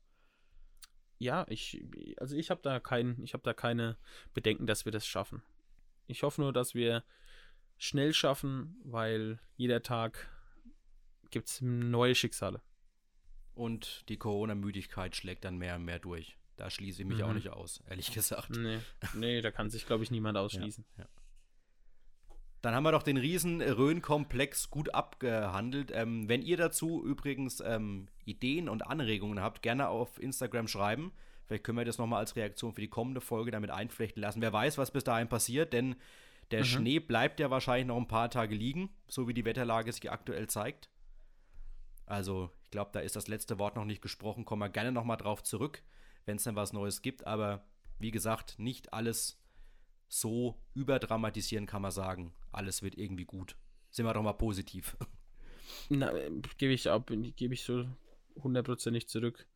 Ja, ich, also ich habe da kein, ich habe da keine Bedenken, dass wir das schaffen. Ich hoffe nur, dass wir schnell schaffen, weil jeder Tag gibt es neue Schicksale. Und die Corona-Müdigkeit schlägt dann mehr und mehr durch. Da schließe ich mich mhm. auch nicht aus, ehrlich gesagt. Nee, nee da kann sich, glaube ich, niemand ausschließen. Ja, ja. Dann haben wir doch den riesen Rhön-Komplex gut abgehandelt. Ähm, wenn ihr dazu übrigens ähm, Ideen und Anregungen habt, gerne auf Instagram schreiben. Vielleicht können wir das nochmal als Reaktion für die kommende Folge damit einflechten lassen. Wer weiß, was bis dahin passiert, denn der mhm. Schnee bleibt ja wahrscheinlich noch ein paar Tage liegen, so wie die Wetterlage sich aktuell zeigt. Also, ich glaube, da ist das letzte Wort noch nicht gesprochen. Kommen wir gerne nochmal drauf zurück wenn es dann was Neues gibt. Aber wie gesagt, nicht alles so überdramatisieren kann man sagen. Alles wird irgendwie gut. Sind wir doch mal positiv. Gebe ich ab, gebe ich so hundertprozentig zurück.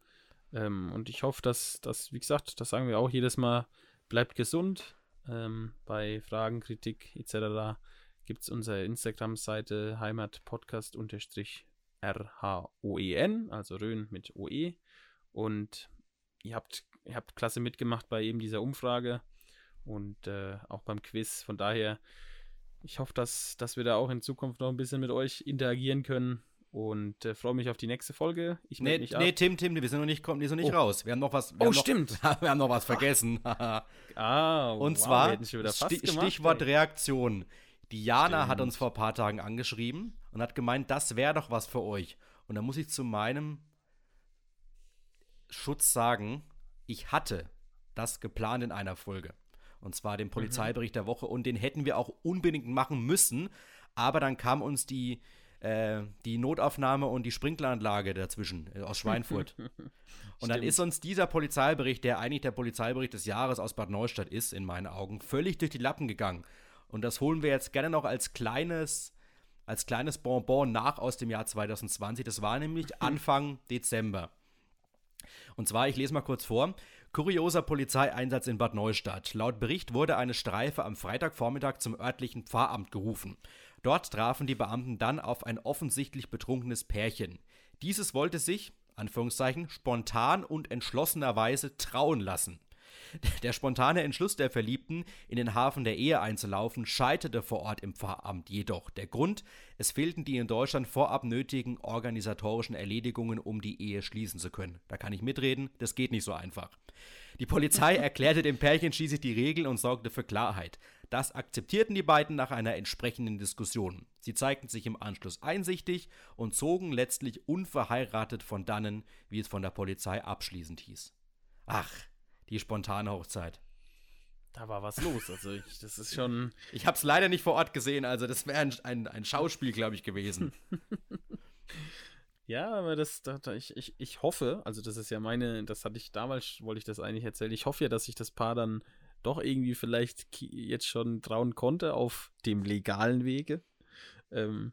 Ähm, und ich hoffe, dass, dass, wie gesagt, das sagen wir auch jedes Mal, bleibt gesund. Ähm, bei Fragen, Kritik etc. gibt es unsere Instagram-Seite heimatpodcast-rhoen, also Rhön mit OE. Und ihr habt, ihr habt klasse mitgemacht bei eben dieser Umfrage und äh, auch beim Quiz. Von daher, ich hoffe, dass, dass wir da auch in Zukunft noch ein bisschen mit euch interagieren können und äh, freue mich auf die nächste Folge. Ich nee, mich nee, Tim, Tim, wir sind noch nicht, kommen, wir sind noch nicht oh. raus. Wir haben noch was. oh, noch, stimmt. wir haben noch was vergessen. ah, und wow, zwar Sti gemacht, Stichwort ey. Reaktion. Diana stimmt. hat uns vor ein paar Tagen angeschrieben und hat gemeint, das wäre doch was für euch. Und da muss ich zu meinem Schutz sagen, ich hatte das geplant in einer Folge. Und zwar den Polizeibericht mhm. der Woche. Und den hätten wir auch unbedingt machen müssen. Aber dann kam uns die äh, die Notaufnahme und die Sprinkleranlage dazwischen äh, aus Schweinfurt. und dann ist uns dieser Polizeibericht, der eigentlich der Polizeibericht des Jahres aus Bad Neustadt ist, in meinen Augen, völlig durch die Lappen gegangen. Und das holen wir jetzt gerne noch als kleines, als kleines Bonbon nach aus dem Jahr 2020. Das war nämlich Anfang Dezember. Und zwar, ich lese mal kurz vor. Kurioser Polizeieinsatz in Bad Neustadt. Laut Bericht wurde eine Streife am Freitagvormittag zum örtlichen Pfarramt gerufen. Dort trafen die Beamten dann auf ein offensichtlich betrunkenes Pärchen. Dieses wollte sich, Anführungszeichen, spontan und entschlossenerweise trauen lassen. Der spontane Entschluss der Verliebten, in den Hafen der Ehe einzulaufen, scheiterte vor Ort im Pfarramt jedoch. Der Grund, es fehlten die in Deutschland vorab nötigen organisatorischen Erledigungen, um die Ehe schließen zu können. Da kann ich mitreden, das geht nicht so einfach. Die Polizei erklärte dem Pärchen schließlich die Regeln und sorgte für Klarheit. Das akzeptierten die beiden nach einer entsprechenden Diskussion. Sie zeigten sich im Anschluss einsichtig und zogen letztlich unverheiratet von dannen, wie es von der Polizei abschließend hieß. Ach, die spontane Hochzeit. Da war was los. Also ich, das ist schon. Ich habe es leider nicht vor Ort gesehen, also das wäre ein, ein, ein, Schauspiel, glaube ich, gewesen. ja, aber das, das, ich, ich, ich hoffe, also das ist ja meine, das hatte ich damals, wollte ich das eigentlich erzählen. Ich hoffe ja, dass sich das Paar dann doch irgendwie vielleicht jetzt schon trauen konnte auf dem legalen Wege. Ähm,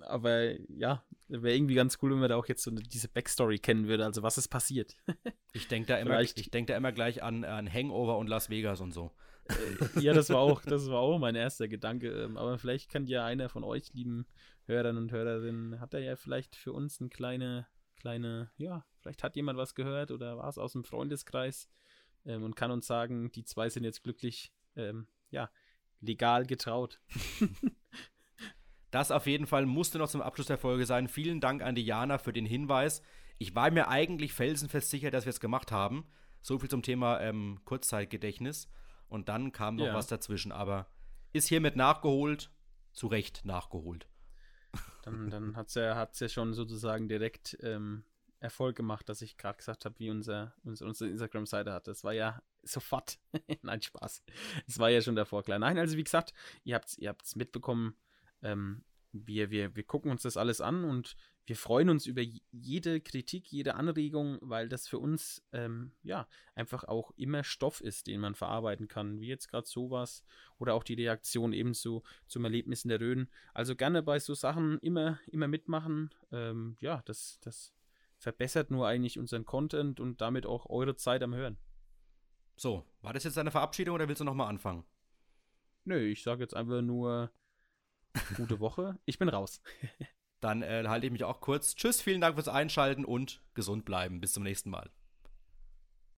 aber ja, wäre irgendwie ganz cool, wenn man da auch jetzt so eine, diese Backstory kennen würde, also was ist passiert. ich denke da, immer, denk da immer gleich an, an Hangover und Las Vegas und so. Äh, ja, das war auch, das war auch mein erster Gedanke. Ähm, aber vielleicht kann ja einer von euch, lieben Hörern und Hörerinnen, hat er ja vielleicht für uns eine kleine, kleine, ja, vielleicht hat jemand was gehört oder war es aus dem Freundeskreis ähm, und kann uns sagen, die zwei sind jetzt glücklich, ähm, ja, legal getraut. Das auf jeden Fall musste noch zum Abschluss der Folge sein. Vielen Dank an Diana für den Hinweis. Ich war mir eigentlich felsenfest sicher, dass wir es gemacht haben. So viel zum Thema ähm, Kurzzeitgedächtnis. Und dann kam noch ja. was dazwischen, aber ist hiermit nachgeholt, zu Recht nachgeholt. Dann, dann hat es ja, hat's ja schon sozusagen direkt ähm, Erfolg gemacht, dass ich gerade gesagt habe, wie unser, unser, unsere Instagram-Seite hat. Das war ja sofort. Nein, Spaß. Es war ja schon davor klar. Nein, also wie gesagt, ihr habt es ihr mitbekommen, ähm, wir, wir, wir gucken uns das alles an und wir freuen uns über jede Kritik, jede Anregung, weil das für uns ähm, ja einfach auch immer Stoff ist, den man verarbeiten kann, wie jetzt gerade sowas oder auch die Reaktion ebenso zum Erlebnis in der Rhön. Also gerne bei so Sachen immer, immer mitmachen. Ähm, ja, das, das verbessert nur eigentlich unseren Content und damit auch eure Zeit am Hören. So, war das jetzt deine Verabschiedung oder willst du nochmal anfangen? Nö, ich sage jetzt einfach nur Gute Woche. Ich bin raus. Dann äh, halte ich mich auch kurz. Tschüss, vielen Dank fürs Einschalten und gesund bleiben. Bis zum nächsten Mal.